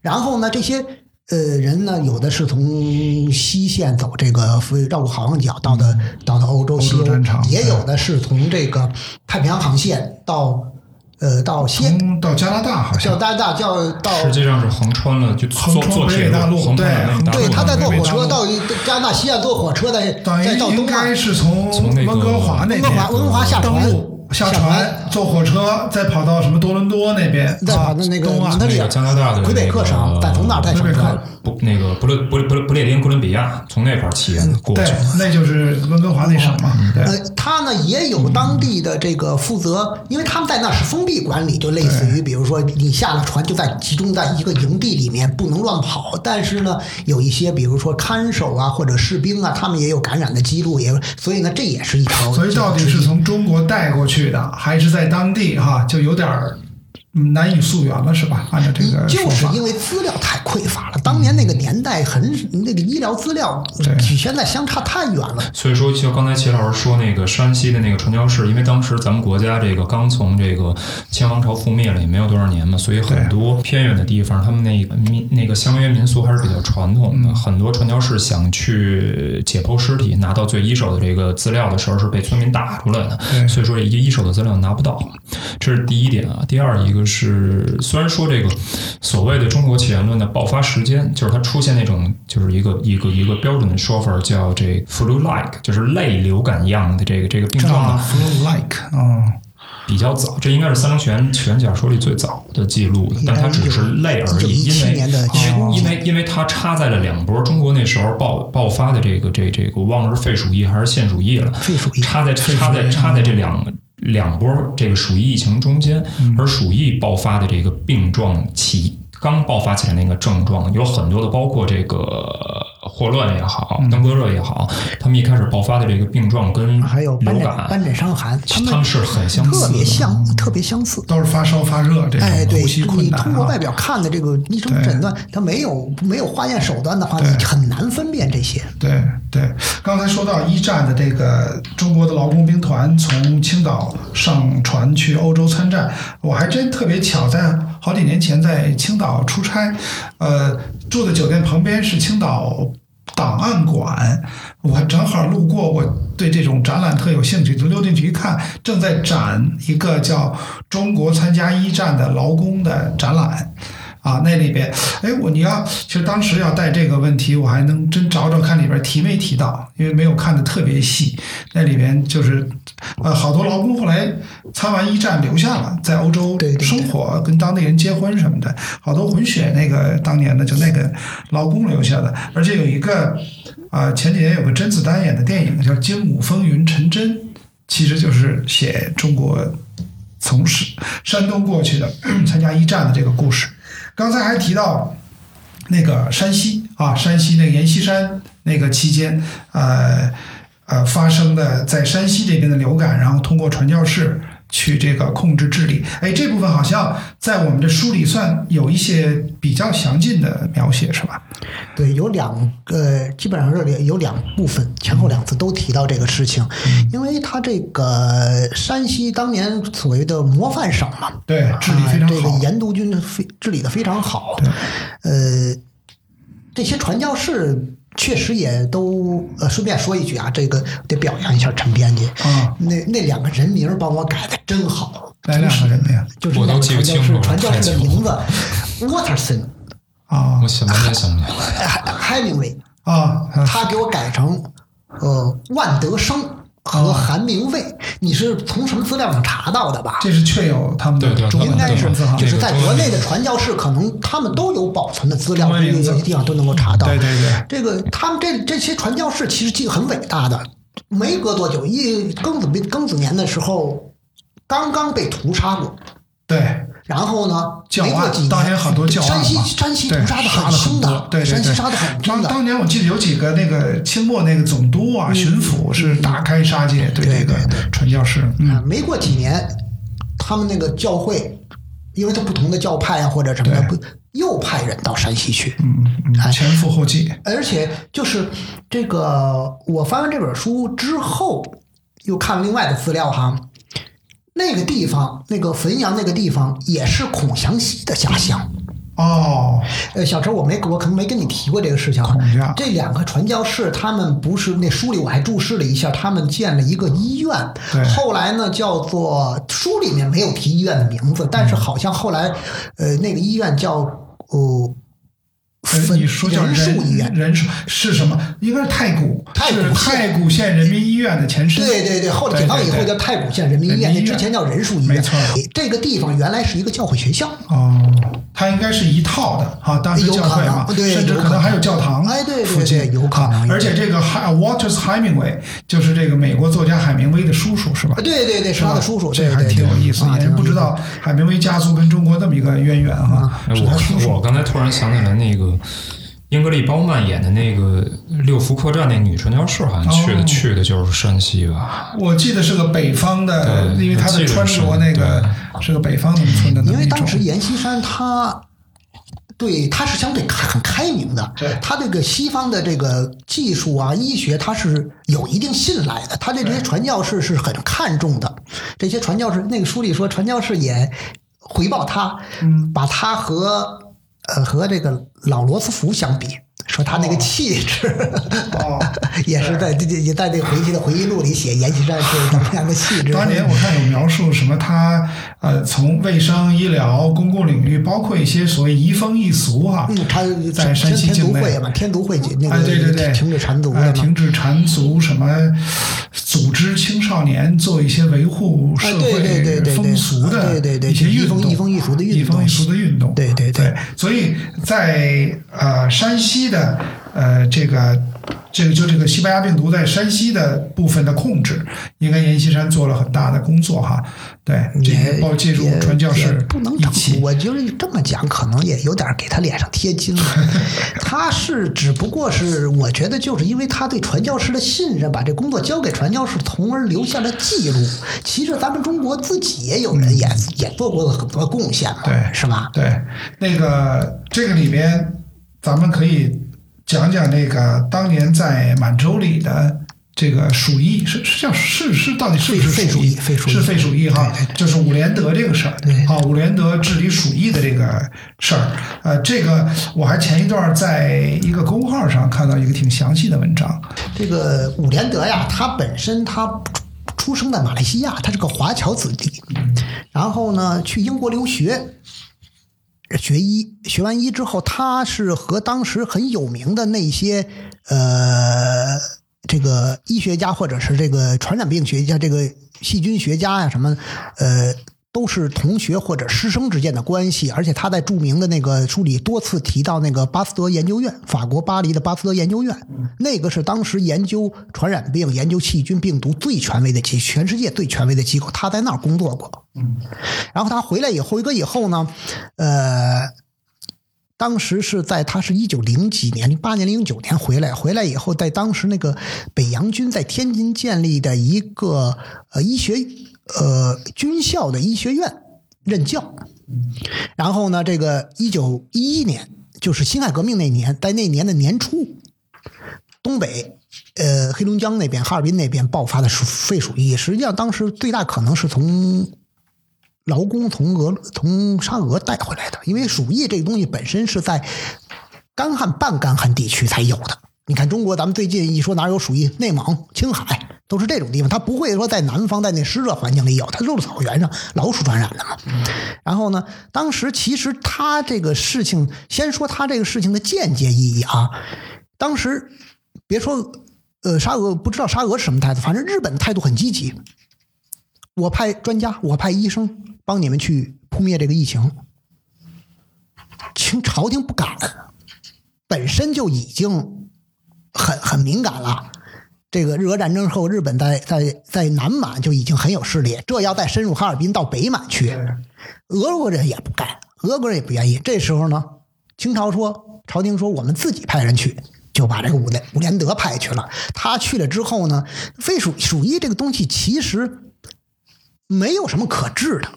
然后呢，这些。呃，人呢，有的是从西线走这个绕过好望角到的到的欧洲西欧，也有的是从这个太平洋航线到呃到西到加拿大，好像到加拿大叫到实际上是横穿了就横穿北美大陆，对对，他在坐火车到加拿大西岸坐火车再再到东岸，是从温哥华那边温哥华温哥华下船。下船坐火车，再跑到什么多伦多那边，再跑到那个蒙特利尔加拿大的魁北克省，再从那儿再上船。不，那个不列不不不列颠哥伦比亚，从那块儿起源过去。对，那就是温哥华那省嘛。呃，他呢也有当地的这个负责，因为他们在那是封闭管理，就类似于比如说你下了船就在集中在一个营地里面，不能乱跑。但是呢，有一些比如说看守啊或者士兵啊，他们也有感染的记录，也所以呢这也是一条。所以到底是从中国带过去。去的还是在当地哈，就有点儿难以溯源了，是吧？按照这个，就是因为资料太匮乏了。当年那个年年代很那个医疗资料对与现在相差太远了。所以说，就刚才齐老师说那个山西的那个传教士，因为当时咱们国家这个刚从这个清王朝覆灭了，也没有多少年嘛，所以很多偏远的地方，他们那个民那个乡约民俗还是比较传统的。很多传教士想去解剖尸体，拿到最一手的这个资料的时候，是被村民打出来的。所以说，一一手的资料拿不到，这是第一点啊。第二一个是，虽然说这个所谓的中国起源论的爆发时间，就是它出现那种就是一个一个一个标准的说法，叫这 flu-like，就是类流感样的这个这个病状，，flu like，哦，比较早，这应该是三棱拳拳假说里最早的记录的，但它只是类而已，因为因为因为因为它插在了两波，中国那时候爆爆发的这个这这个，我忘了是肺鼠疫还是腺鼠疫了，肺鼠疫插在插在插在这两两波这个鼠疫疫情中间，而鼠疫爆发的这个病状起刚爆发起来那个症状有很多的，包括这个霍乱也好，登革热也好，他们一开始爆发的这个病状跟还有斑流感，疹斑疹伤寒，他们是很相似的，特别像，特别相似。都是发烧发热这种呼吸困难你通过外啊。表看的这个医生诊断，他没有没有化验手段的话，你很难分辨这些。对对，刚才说到一战的这个中国的劳工兵团从青岛上船去欧洲参战，我还真特别巧，在好几年前在青岛出差，呃，住的酒店旁边是青岛档案馆，我正好路过，我对这种展览特有兴趣，就溜进去一看，正在展一个叫“中国参加一战的劳工”的展览。啊，那里边，哎，我你要，其实当时要带这个问题，我还能真找找看里边提没提到，因为没有看的特别细。那里边就是，呃，好多劳工后来参完一战留下了，在欧洲生活，跟当地人结婚什么的，好多混血那个当年的就那个劳工留下的，而且有一个，啊、前几年有个甄子丹演的电影叫《精武风云》，陈真其实就是写中国从山山东过去的参加一战的这个故事。刚才还提到那个山西啊，山西那个阎锡山那个期间，呃呃发生的在山西这边的流感，然后通过传教士去这个控制治理。哎，这部分好像在我们的书里算有一些比较详尽的描写，是吧？对，有两个，基本上是有两部分，前后两次都提到这个事情，因为他这个山西当年所谓的模范省嘛，对，治理非常啊、这个好。严独军非治理的非常好，对呃，这些传教士确实也都呃，顺便说一句啊，这个得表扬一下陈编辑，啊，那那两个人名帮我改的真好，哪两个人名就是我都两个传教记不清楚了士传教士的名字，Waterson、啊。我想不起来。Hemingway，啊，他给我改成呃万德生和韩明卫，你是从什么资料上查到的吧？这是确有他们的应该是。就是在国内的传教士，可能他们都有保存的资料，中文名字有些地方都能够查到。对对对，这个他们这这些传教士其实这个很伟大的，没隔多久，一庚子庚子年的时候，刚刚被屠杀过。对，然后呢，教案没过几年，当年很多山西山西屠杀的很凶的，对山西杀的很凶的。当当年我记得有几个那个清末那个总督啊、巡抚是大开杀戒对这个传教士，嗯，啊，没过几年，他们那个教会，因为他不同的教派啊或者什么的，不又派人到山西去。嗯嗯，哎前赴后继，而且就是这个，我翻完这本书之后，又看了另外的资料哈，那个地方，那个汾阳那个地方也是孔祥熙的家乡。哦，呃，小陈，我没我可能没跟你提过这个事情啊。这两个传教士，他们不是那书里我还注释了一下，他们建了一个医院对，后来呢叫做书里面没有提医院的名字，但是好像后来呃那个医院叫呃呃分你说叫人数医院人，人数是什么？应该是太谷，是太谷县太谷县人民医院的前身。对对对，后来解放以后叫太谷县人民医院，那之前叫人术医院。没错这个地方原来是一个教会学校，哦，它应该是一套的啊，当时教会嘛，能对甚至可能还有教堂，哎对对附近对有可能啊而且这个海 Waters Hemingway 就是这个美国作家海明威的叔叔是吧？对对对，是他的叔叔，这还挺有意思，啊也不知道海明威家族跟中国这么一个渊源哈，哎是他叔叔。我我刚才突然想起来，那个英格丽·褒曼演的那个六福客栈那女传教士，好像去的、哦去的就是山西吧？我记得是个北方的，因为她的穿着那个是个北方农村的。因为当时阎锡山他对，他是相对很开明的。对它这个西方的这个技术啊、医学，他是有一定信赖的。他对这些传教士是很看重的。这些传教士，那个书里说，传教士也回报他，嗯，把他和呃和这个老罗斯福相比，说他那个哦气质。哦，(laughs) 也是在这这也在这回去的回忆录里写阎锡山是怎么样的气质。当年我看有描述什么他呃从卫生、医疗、公共领域，包括一些所谓移风易俗哈，嗯，他在山西天境内嘛，天族会那哎，个对对对，停止缠足嘛。停止缠足，什么组织青少年做一些维护社会风俗的对对对一些运动，移风移风易俗的运动移风易俗的运动，对对对对，所以在呃山西的呃这个。这个就这个西班牙病毒在山西的部分的控制，应该阎锡山做了很大的工作哈。对，这也个包括介入传教士不能整一起。我觉得这么讲可能也有点给他脸上贴金了。(laughs) 他是只不过是我觉得就是因为他对传教士的信任，把这工作交给传教士，从而留下了记录。其实咱们中国自己也有人也也做过了很多贡献嘛，对是吧？对，那个这个里面，咱们可以讲讲那个当年在满洲里的这个鼠疫，是是叫是是到底是不是废鼠疫？废鼠疫是废鼠疫哈就是伍连德这个事儿对。啊，伍连德治理鼠疫的这个事儿，呃，这个我还前一段在一个公号上看到一个挺详细的文章。这个伍连德呀，他本身他出生在马来西亚，他是个华侨子弟，然后呢去英国留学。学医，学完医之后，他是和当时很有名的那些呃，这个医学家或者是这个传染病学家、这个细菌学家呀、什么，呃，都是同学或者师生之间的关系。而且他在著名的那个书里多次提到那个巴斯德研究院，法国巴黎的巴斯德研究院，那个是当时研究传染病、研究细菌、病毒最权威的机，全世界最权威的机构。他在那儿工作过。然后他回来以后，回国以后呢，呃，当时是在他是一九零几年，零八年、零九年回来，回来以后，在当时那个北洋军在天津建立的一个呃医学呃军校的医学院任教。然后呢，这个一九一一年，就是辛亥革命那年，在那年的年初，东北呃黑龙江那边、哈尔滨那边爆发的鼠肺鼠疫，实际上当时最大可能是从劳工从俄从沙俄带回来的，因为鼠疫这个东西本身是在干旱、半干旱地区才有的。你看中国，咱们最近一说哪有鼠疫，内蒙、青海都是这种地方，它不会说在南方在那湿热环境里有，它就是草原上老鼠传染的嘛。然后呢，当时其实他这个事情，先说他这个事情的间接意义啊。当时别说呃沙俄，不知道沙俄是什么态度，反正日本的态度很积极。我派专家，我派医生帮你们去扑灭这个疫情。清朝廷不敢，本身就已经很很敏感了。这个日俄战争后，日本在在在南满就已经很有势力，这要再深入哈尔滨到北满去，俄国人也不干，俄国人也不愿意。这时候呢，清朝说，朝廷说我们自己派人去，就把这个伍连伍连德派去了。他去了之后呢，肺鼠鼠疫这个东西其实没有什么可治的，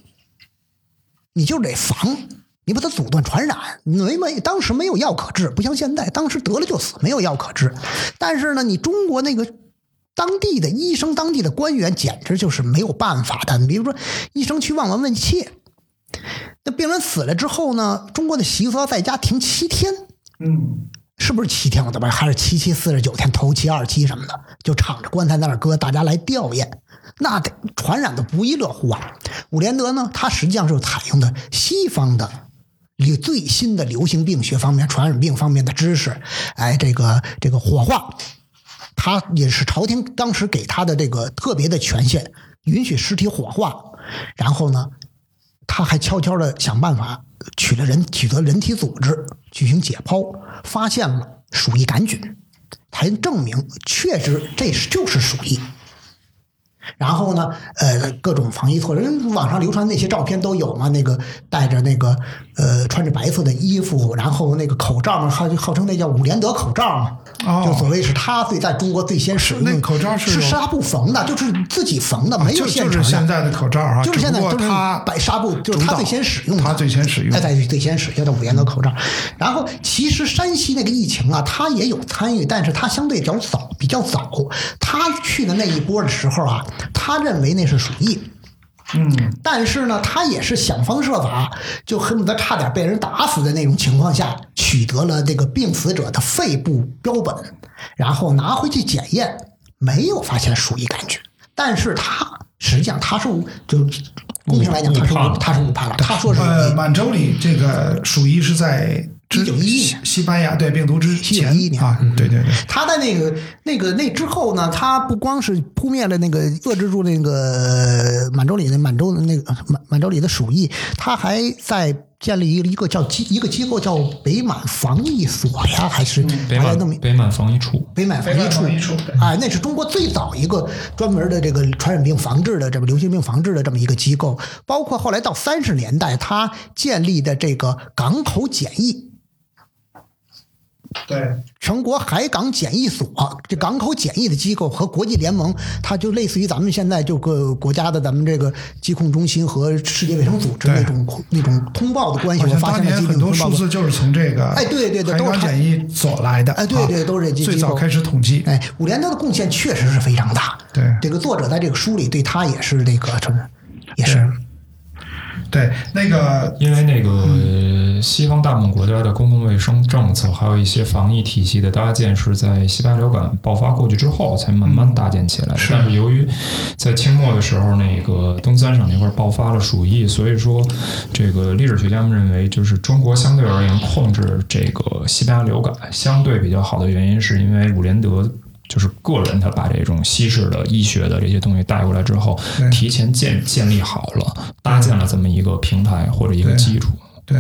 你就得防，你把它阻断传染。没没，当时没有药可治，不像现在，当时得了就死，没有药可治。但是呢，你中国那个当地的医生、当地的官员，简直就是没有办法的。你比如说，医生去望闻问切，那病人死了之后呢，中国的习俗要在家停七天。嗯，是不是七天我怎么，还是七七四十九天，头七二七什么的，就敞着棺材在那儿搁，大家来吊唁，那得传染的不亦乐乎啊！伍连德呢，他实际上是采用的西方的流最新的流行病学方面、传染病方面的知识，哎，这个这个火化，他也是朝廷当时给他的这个特别的权限，允许尸体火化，然后呢，他还悄悄的想办法取了人取得人体组织进行解剖，发现了鼠疫杆菌，才证明确实这就是鼠疫。然后呢，呃，各种防疫措施，网上流传那些照片都有嘛？那个戴着那个呃穿着白色的衣服，然后那个口罩嘛，号号称那叫伍连德口罩嘛，哦就所谓是他最在中国最先使用的那口罩是是纱布缝的，就是自己缝的，没有现成的。就是现在的口罩啊，就是现在就是他白纱布，就是他最先使用的，他最先使用哎，对，最先使用的伍连德口罩。然后，其实山西那个疫情啊，他也有参与，但是他相对比较早，比较早。他去的那一波的时候啊，他认为那是鼠疫。嗯，但是呢，他也是想方设法，就恨不得差点被人打死的那种情况下，取得了这个病死者的肺部标本，然后拿回去检验，没有发现鼠疫杆菌。但是他实际上他是误就公平来讲，他是他是误判了，他说是呃，满洲里这个鼠疫是在之1911西西班牙对病毒之前1911年。啊，对对对，他在那个那个那之后呢，他不光是扑灭了那个遏制住那个满洲里的满洲的那个满满洲里的鼠疫，他还在建立一个一个叫机一个机构叫北满防疫所呀，还是北还那么满北满防疫处，北满防疫处哎，那是中国最早一个专门的这个传染病防治的这么流行病防治的这么一个机构，包括后来到三十年代，他建立的这个港口检疫。对，全国海港检疫所，这港口检疫的机构和国际联盟，它就类似于咱们现在就各国家的咱们这个疾控中心和世界卫生组织那种那种通报的关系。我发现了很多。数字就是从这个哎对对对海都是他港检疫所来的，哎对对啊都是这机最早构开始统计，哎，伍连德的贡献确实是非常大。对这个作者在这个书里对他也是那个，也是对那个因为那个西方大部分国家的公共卫生政策，还有一些防疫体系的搭建，是在西班牙流感爆发过去之后才慢慢搭建起来的。是但是由于在清末的时候，那个东三省那块儿爆发了鼠疫，所以说这个历史学家们认为，就是中国相对而言控制这个西班牙流感相对比较好的原因，是因为伍连德。就是个人，他把这种西式的医学的这些东西带过来之后，提前建建立好了，搭建了这么一个平台或者一个基础。对，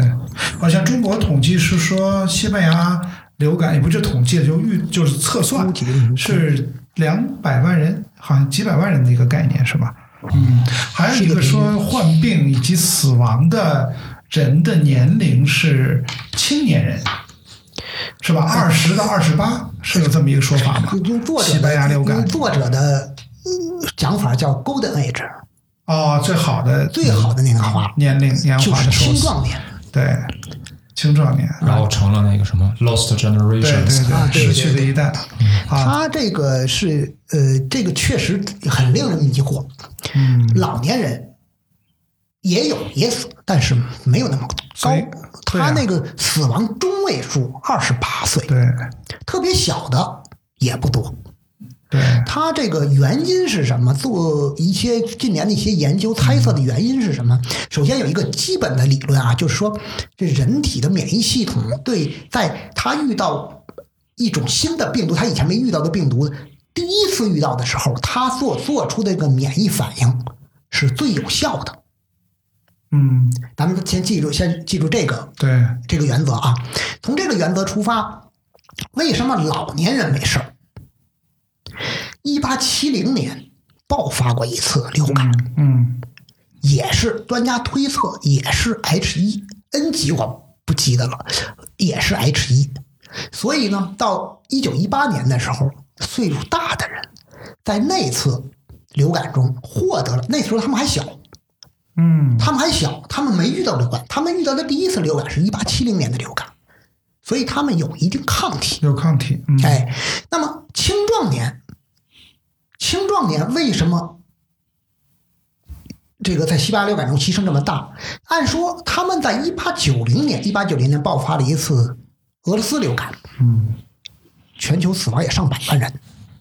好像中国统计是说西班牙流感也不是统计，就预就是测算是两百万人，好像几百万人的一个概念是吧？嗯，还有一个说患病以及死亡的人的年龄是青年人，是吧？二十到二十八是有这么一个说法吗？用作者西班牙流感用作者的呃讲法叫 “golden age”，哦，最好的最好的那个话年龄年就是华的时候青壮年。对青壮年，然后成了那个什么 lost generations，对对，啊对失去的一代啊，他这个是呃，这个确实很令人迷惑。嗯，老年人也有也死，但是没有那么高他那个死亡中位数二十八岁，对特别小的也不多。对，他这个原因是什么？做一些近年的一些研究猜测的原因是什么？首先有一个基本的理论啊，就是说这人体的免疫系统对在他遇到一种新的病毒，他以前没遇到的病毒，第一次遇到的时候，他所做出的这个免疫反应是最有效的。嗯，咱们先记住，先记住这个对，这个原则啊。从这个原则出发，为什么老年人没事儿？一八七零年爆发过一次流感，嗯也是专家推测也是 H 一 N 级，我不记得了，也是 H 一。所以呢，到一九一八年的时候，岁数大的人在那次流感中获得了，那时候他们还小，嗯他们还小，他们没遇到流感，他们遇到的第一次流感是一八七零年的流感，所以他们有一定抗体。有抗体，嗯，哎，那么青壮年，青壮年为什么这个在西班牙流感中牺牲这么大？按说他们在一八九零年，一八九零年爆发了一次俄罗斯流感，嗯，全球死亡也上百万人。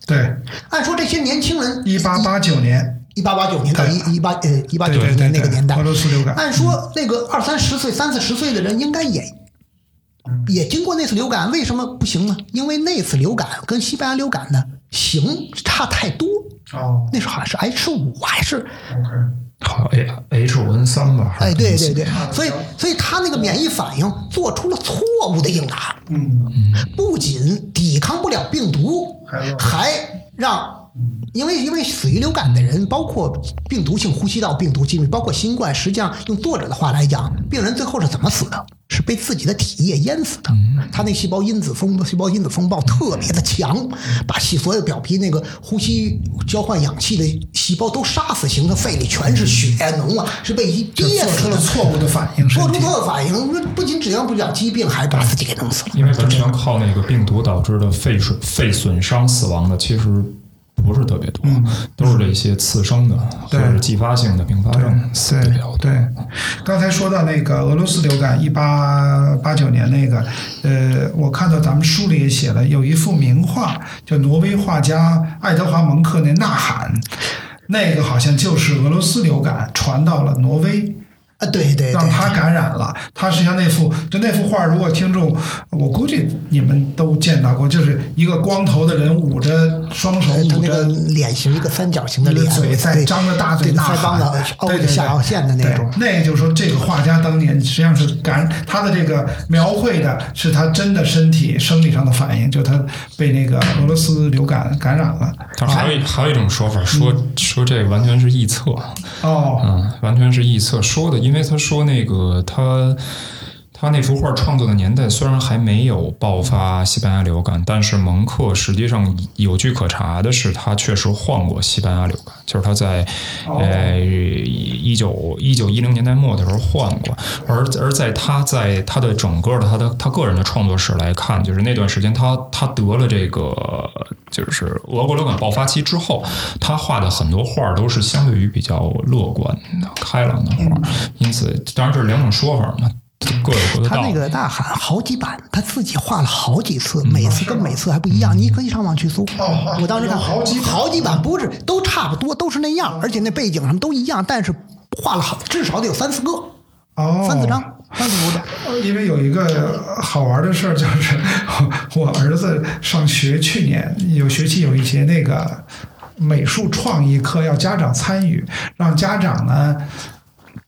对，按说这些年轻人，一八八九年，一八八九年到对。一一八呃一八对九零年那个年代。俄，罗斯流感，按说那个二三十岁、三四十岁的人应该也也经过那次流感，为什么不行呢？因为那次流感跟西班牙流感的型差太多。哦。那时候好像是 H 五还是，OK，好 A H 五 N 三吧？哎，对对对。啊，所以所以他那个免疫反应做出了错误的应答，嗯，不仅抵抗不了病毒，还让因为因为死于流感的人，包括病毒性呼吸道病毒疾病，包括新冠，实际上用作者的话来讲，病人最后是怎么死的？是被自己的体液淹死的。他那细胞因子风细胞因子风暴特别的强，把细所有表皮那个呼吸交换氧气的细胞都杀死，形成肺里全是血脓啊，是被一就做出了憋死的。错误的反应，做出错误反应，不仅治疗不了疾病，还把自己给弄死了。因为完全靠那个病毒导致的肺损肺损伤死亡的，其实不是特别多，都是这些次生的或对者是继发性的并发症死的比较多。对，刚才说到那个俄罗斯流感，一八八九年那个，呃，我看到咱们书里也写了，有一幅名画，叫挪威画家爱德华蒙克那《呐喊》，那个好像就是俄罗斯流感传到了挪威。啊，对对对，让他感染了。他实际上那幅就那幅画，如果听众，我估计你们都见到过，就是一个光头的人捂着双手捂着。脸型一个三角形的脸，嘴在张着大嘴对呐腮帮子喊，凹对对下颚线的那种。对那个就是说，这个画家当年实际上是感他的这个描绘的是他真的身体生理上的反应，就他被那个俄罗斯流感感染了。但是还有一还有一种说法，说说这完全是臆测，哦，嗯，完全是臆测说的，因因为他说那个他。他那幅画创作的年代虽然还没有爆发西班牙流感，但是蒙克实际上有据可查的是，他确实患过西班牙流感，就是他在呃一九一九一零年代末的时候患过，而而在他在他的整个的他的他个人的创作史来看，就是那段时间他他得了这个就是俄国流感爆发期之后，他画的很多画都是相对于比较乐观的、开朗的画，因此当然这是两种说法嘛。他那个大喊好几版，他自己画了好几次，每次跟每次还不一样。你可以上网去搜。哦我当时看好几版好几版，不是都差不多，都是那样，而且那背景什么都一样，但是画了好至少得有三四个，哦，三四张，三四幅的。呃因为有一个好玩的事儿，就是我儿子上学去年有学期有一节那个美术创意课要家长参与，让家长呢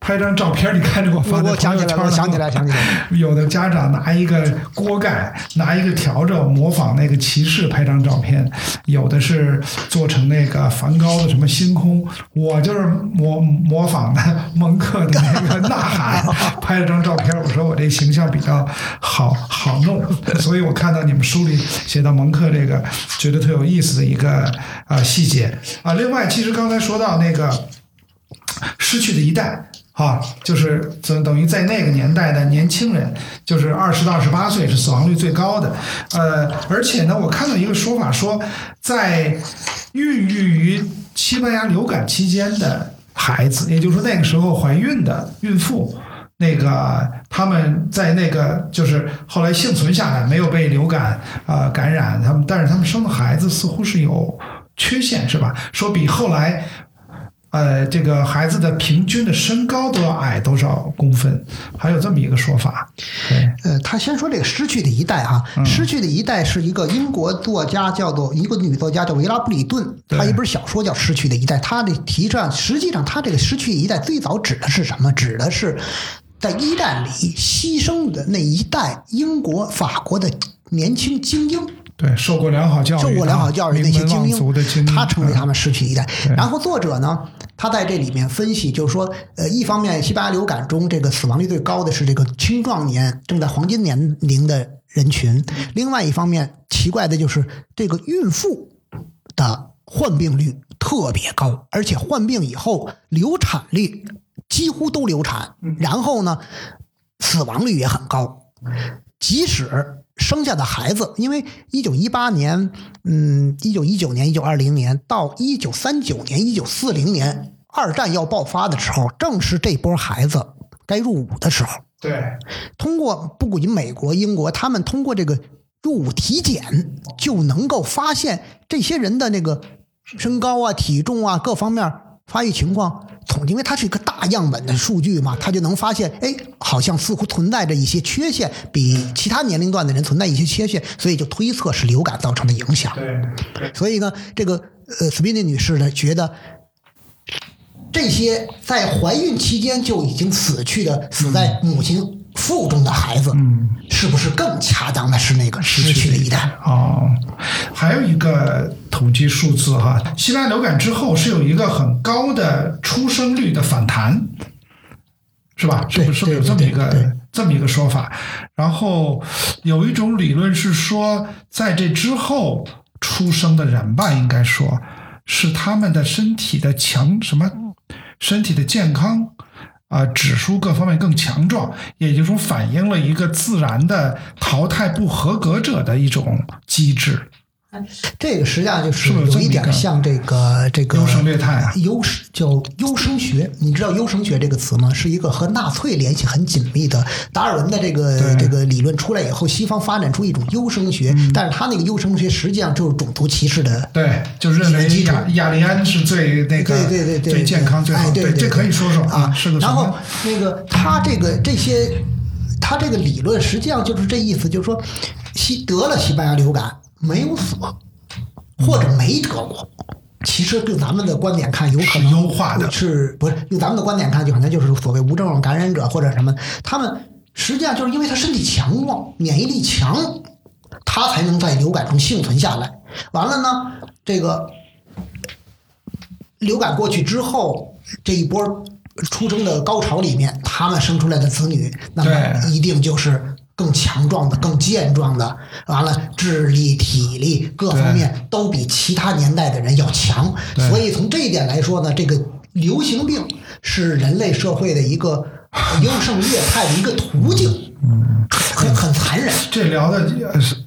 拍张照片。你看着我发我在我想起来了，我想起来，想起来。(laughs) 有的家长拿一个锅盖，拿一个笤帚，模仿那个骑士拍张照片；有的是做成那个梵高的什么星空。我就是模模仿的蒙克的那个呐喊，拍了张照片。我说我这形象比较好好弄，所以我看到你们书里写到蒙克这个，觉得特有意思的一个啊、细节啊。另外，其实刚才说到那个。失去的一代啊，就是等等于在那个年代的年轻人，就是二十到二十八岁是死亡率最高的。呃，而且呢，我看到一个说法说，在孕育于西班牙流感期间的孩子，也就是说那个时候怀孕的孕妇。那个他们在那个就是后来幸存下来，没有被流感啊、呃感染，他们但是他们生的孩子似乎是有缺陷，是吧？说比后来呃，这个孩子的平均的身高都要矮多少公分，还有这么一个说法。对，呃，他先说这个失去的一代哈，失去的一代是一个英国作家，叫做一个女作家叫维拉布里顿，她一本小说叫《失去的一代》，她的提上实际上她这个失去的一代最早指的是什么？指的是在一战里牺牲的那一代英国、法国的年轻精英。对，受过良好教育，受过良好教育的那些精英，他成为他们失去一代。然后作者呢，他在这里面分析，就是说，呃，一方面西班牙流感中这个死亡率最高的是这个青壮年，正在黄金年龄的人群；另外一方面，奇怪的就是这个孕妇的患病率特别高，而且患病以后流产率几乎都流产，然后呢，死亡率也很高。即使生下的孩子，因为一九一八年、嗯，一九一九年、一九二零年到一九三九年、一九四零年，二战要爆发的时候，正是这波孩子该入伍的时候。对通过不仅美国、英国，他们通过这个入伍体检就能够发现这些人的那个身高啊、体重啊各方面发育情况。统，因为它是一个大样本的数据嘛，它就能发现，哎，好像似乎存在着一些缺陷，比其他年龄段的人存在一些缺陷，所以就推测是流感造成的影响。对所以呢，这个呃，斯宾尼女士呢，觉得这些在怀孕期间就已经死去的、死在母亲腹中的孩子，嗯，是不是更恰当的是那个失去的一代？哦，还有一个统统计数字哈，西班牙流感之后是有一个很高的出生率的反弹，是吧？是不是有这么一个这么一个说法？然后有一种理论是说，在这之后出生的人吧，应该说是他们的身体的强什么身体的健康。啊，指数各方面更强壮，也就是说反映了一个自然的淘汰不合格者的一种机制。这个实际上就是有一点像这个这个优胜劣汰啊优生叫优生学，你知道优生学这个词吗？是一个和纳粹联系很紧密的。达尔文的这个这个理论出来以后，西方发展出一种优生学，嗯但是他那个优生学实际上就是种族歧视的。对，就认为基础雅雅利安是最那个对对对对，最健康最好。哎对对，这可以说说啊。是个然后？那个他这个这些，他这个理论实际上就是这意思，就是说西得了西班牙流感没有死，或者没得过。其实用咱们的观点看，有可能是优化的是不是？用咱们的观点看，就好像就是所谓无症状感染者或者什么，他们实际上就是因为他身体强壮，免疫力强，他才能在流感中幸存下来。完了呢，这个流感过去之后，这一波出生的高潮里面，他们生出来的子女，那么一定就是更强壮的、更健壮的。完了，智力、体力各方面都比其他年代的人要强。所以从这一点来说呢，这个流行病是人类社会的一个优胜劣汰的一个途径。嗯，很很残忍。这聊的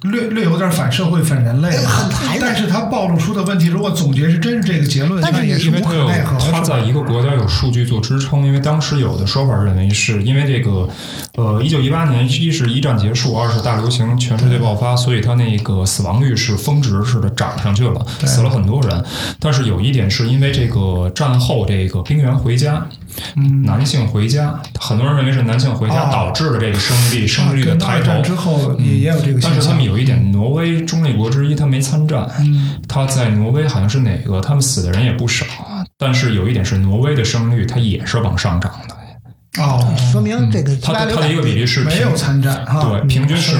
略略有点反社会、反人类很残忍但是他暴露出的问题，如果总结是真是这个结论，但是那也是无因为它有可奈何。它在一个国家有数据做支撑，因为当时有的说法认为是因为这个，呃，一九一八年一是一战结束，二是大流行全世界爆发，所以它那个死亡率是峰值似的涨上去了，死了很多人。但是有一点是因为这个战后这个兵员回家，男性回家，很多人认为是男性回家哦导致了这个生育率生育率的抬头跟二战。之后也也有这个现象但是他们。有一点，挪威中立国之一，他没参战。嗯他在挪威好像是哪个，他们死的人也不少。但是有一点是，挪威的生育率它也是往上涨的。哦，说明这个它的它的一个比例是没有平参战哈，对，平均是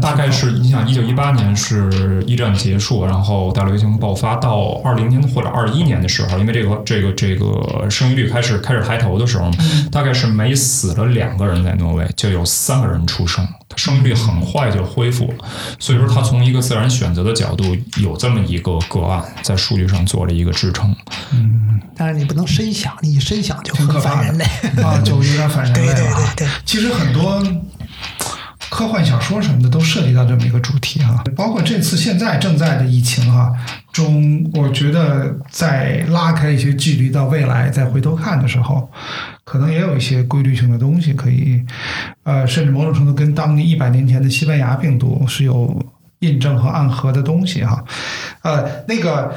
大概是你想，一九一八年是一战结束，然后大流行爆发到二零年或者二一年的时候，因为这个这个这个生育率开始开始抬头的时候，嗯。大概是每死了两个人在挪威就有三个人出生，它生育率很快就恢复了。所以说，它从一个自然选择的角度有这么一个个案，在数据上做了一个支撑。嗯但是你不能深想，你一深想就很挺可怕的反人类。啊，就有点反人类 (laughs) 了对对啊。对对其实很多科幻小说什么的都涉及到这么一个主题哈、包括这次现在正在的疫情哈、中，我觉得在拉开一些距离到未来再回头看的时候，可能也有一些规律性的东西可以，呃，甚至某种程度跟当年一百年前的西班牙病毒是有印证和暗合的东西哈、呃，那个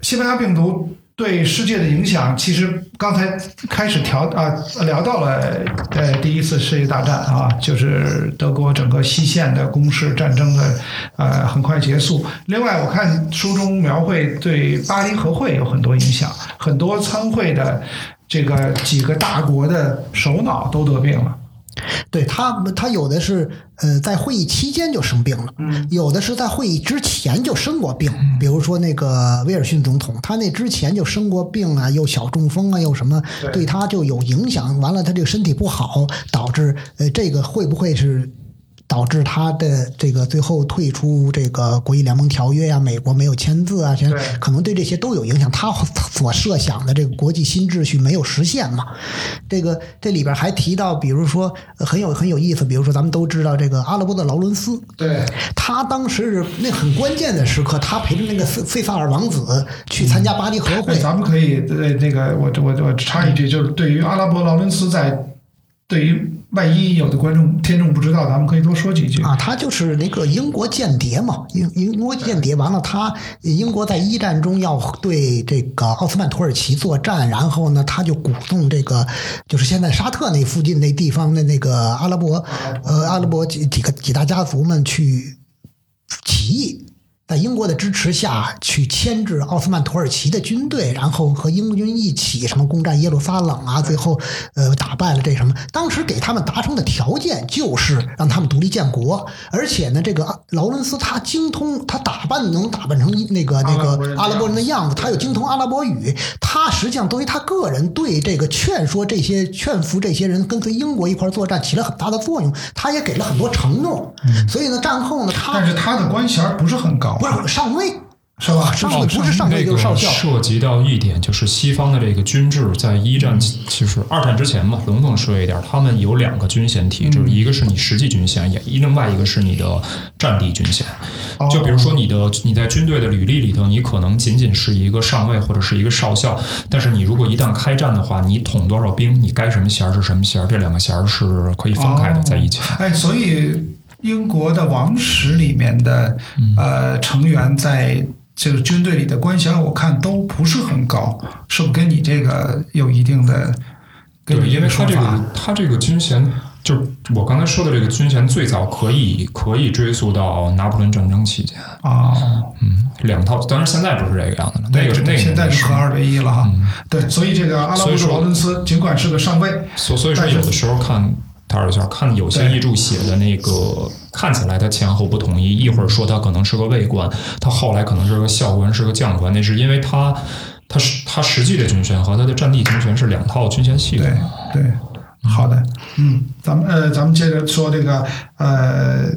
西班牙病毒对世界的影响，其实刚才开始调啊聊到了呃第一次世界大战啊，就是德国整个西线的攻势战争的呃很快结束。另外，我看书中描绘对巴黎和会有很多影响，很多参会的这个几个大国的首脑都得病了。对他，他有的是呃在会议期间就生病了，嗯有的是在会议之前就生过病，比如说那个威尔逊总统，他那之前就生过病啊，又小中风啊，又什么，对对他就有影响。完了，他这个身体不好，导致呃这个会不会是？导致他的这个最后退出这个国际联盟条约呀、美国没有签字啊，可能对这些都有影响。他所设想的这个国际新秩序没有实现嘛？这个这里边还提到，比如说呃很有很有意思，比如说咱们都知道这个阿拉伯的劳伦斯，对，他当时是那很关键的时刻，他陪着那个费费萨尔王子去参加巴黎和会对，。咱们可以呃那个我我我插一句，就是对于阿拉伯劳伦斯在对于万一有的观众听众不知道，咱们可以多说几句。啊，他就是那个英国间谍嘛，英英国间谍。完了，他英国在一战中要对这个奥斯曼土耳其作战，然后呢，他就鼓动这个就是现在沙特那附近那地方的那个阿拉伯呃阿拉伯几几个几大家族们去起义。在英国的支持下去牵制奥斯曼土耳其的军队，然后和英军一起什么攻占耶路撒冷啊，最后呃打败了这什么。当时给他们达成的条件就是让他们独立建国，而且呢，这个劳伦斯他精通，他打扮能打扮成那个那个阿拉伯人的样子，他又精通阿拉伯语，他实际上对于他个人对这个劝说这些劝服这些人跟随英国一块作战起了很大的作用，他也给了很多承诺。所以呢，战后呢，他但是他的官衔不是很高，不是上尉。是吧？上尉不是上尉就是少校。涉及到一点，就是西方的这个军制，在一战其实二战之前嘛，笼统说一点，他们有两个军衔体制，一个是你实际军衔，也另外一个是你的战地军衔。就比如说你的你在军队的履历里头，你可能仅仅是一个上尉或者是一个少校，但是你如果一旦开战的话，你统多少兵，你该什么衔是什么衔，这两个衔是可以分开的在一起。哎，所以英国的王室里面的呃成员在。这个军队里的官衔，我看都不是很高，是不是跟你这个有一定的？对，因为他这个他这个军衔，就是我刚才说的这个军衔，最早可以可以追溯到拿破仑战争期间啊。嗯，两套，当然现在不是这个样子了，那个那个现在是合二为一了哈。对，所以这个阿拉伯的劳伦斯尽管是个上尉，所所以说有的时候看。他尔圈看有些译注写的那个，看起来他前后不统一，一会儿说他可能是个尉官，他后来可能是个校官，是个将官，那是因为他，他是他实际的军衔和他的战地军衔是两套军衔系统。对对，好的，嗯，咱们呃，咱们接着说这个呃。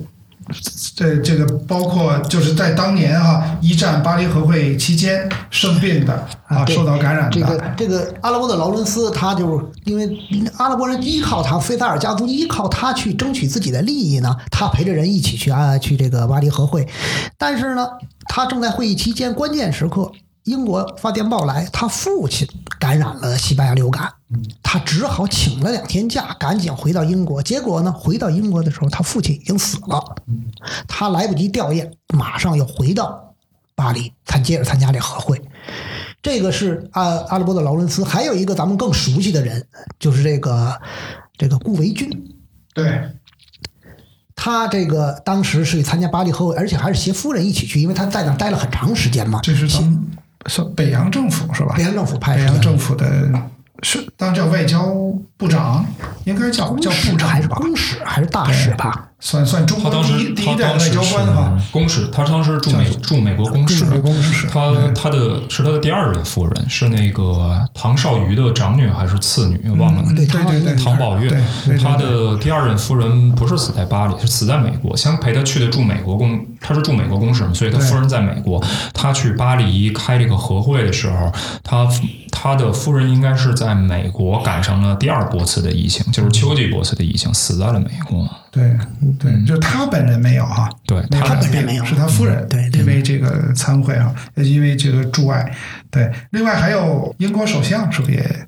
(laughs) 这这个包括就是在当年哈一战巴黎和会期间生病的啊，受到感染的。这个这个阿拉伯的劳伦斯，他就是因为阿拉伯人依靠他，菲萨尔家族依靠他去争取自己的利益呢，他陪着人一起去啊去这个巴黎和会，但是呢，他正在会议期间关键时刻。英国发电报来，他父亲感染了西班牙流感，他只好请了两天假，赶紧回到英国。结果呢，回到英国的时候，他父亲已经死了，他来不及吊唁，马上又回到巴黎，参接着参加这和会。这个是阿阿拉伯的劳伦斯，还有一个咱们更熟悉的人，就是这个这个顾维钧。对，他这个当时是参加巴黎和会，而且还是携夫人一起去，因为他在那待了很长时间嘛。这是从。是北洋政府是吧？北洋政府派北洋政府的是当叫外交部长，应该叫叫部长还是公使还是大使吧？算算中国第一第一代外交官哈。公使，他当时驻美驻美国公使。他他的是他的第二任夫人，是那个唐绍瑜的长女还是次女？忘了。对对对，唐宝月。他的第二任夫人不是死在巴黎，是死在美国。先陪他去的驻美国公，他是驻美国公使，所以他夫人在美国。他去巴黎开这个和会的时候，他他的夫人应该是在美国赶上了第二波次的疫情，就是秋季波次的疫情，死在了美国。对对，就他本人没有哈，对他本人没有，是他夫人，对，因为这个参会啊，因为这个驻外，对，另外还有英国首相是不是也？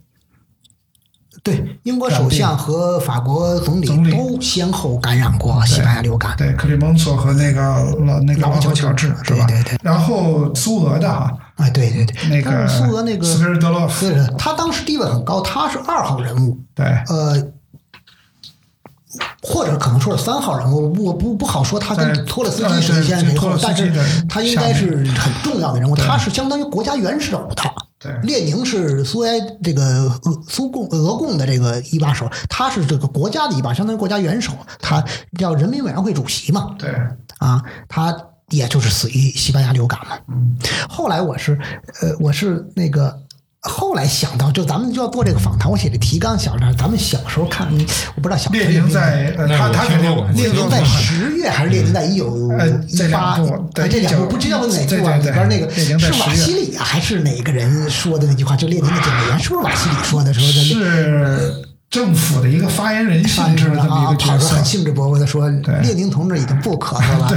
对，英国首相和法国总理都先后感染过西班牙流感，对，克里蒙索和那个老那个老乔治是吧？对对。然后苏俄的哈，哎，对对对，那个苏俄那个斯皮尔德洛夫，他当时地位很高，他是二号人物，对，呃。或者可能说是三号人物，我不不好说他跟托勒斯基谁先谁后，但是他应该是很重要的人物，他是相当于国家元首的。对，列宁是苏埃这个苏共俄共的这个一把手，他是这个国家的一把，相当于国家元首，他叫人民委员会主席嘛。对，啊，他也就是死于西班牙流感嘛。嗯，后来我是呃，我是那个。后来想到，就咱们就要做这个访谈，我写的提纲想着，咱们小时候看，我不知道小列宁在他他肯定列宁在十月还是列宁在一九一八？对这两部不知道哪部啊？里边那个是瓦西里啊，还是哪个人说的那句话？就列宁的讲言，是不是瓦西里说的？说的是政府的一个发言人性质的这么一个角色，很兴致勃勃的说，列宁同志已经不咳嗽了。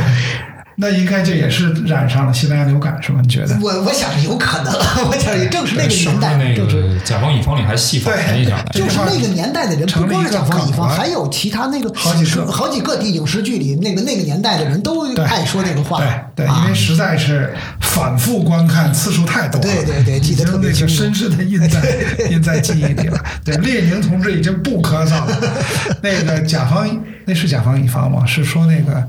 那应该就也是染上了西班牙流感，是吗？你觉得？我我想是有可能，(laughs) 我想也正是那个年代，就是甲方乙方里还细分一下，就是那个年代的人，不光是甲方乙方，还有其他那个好几个好几个影视剧里那个那个年代的人都爱说那个话，对对，因为实在是反复观看次数太多了，对对对，记得特别清楚，深深的印在 (laughs) 印在记忆里了。对，列宁同志已经不咳嗽了，(laughs) 那个甲方那是甲方乙方吗？是说那个。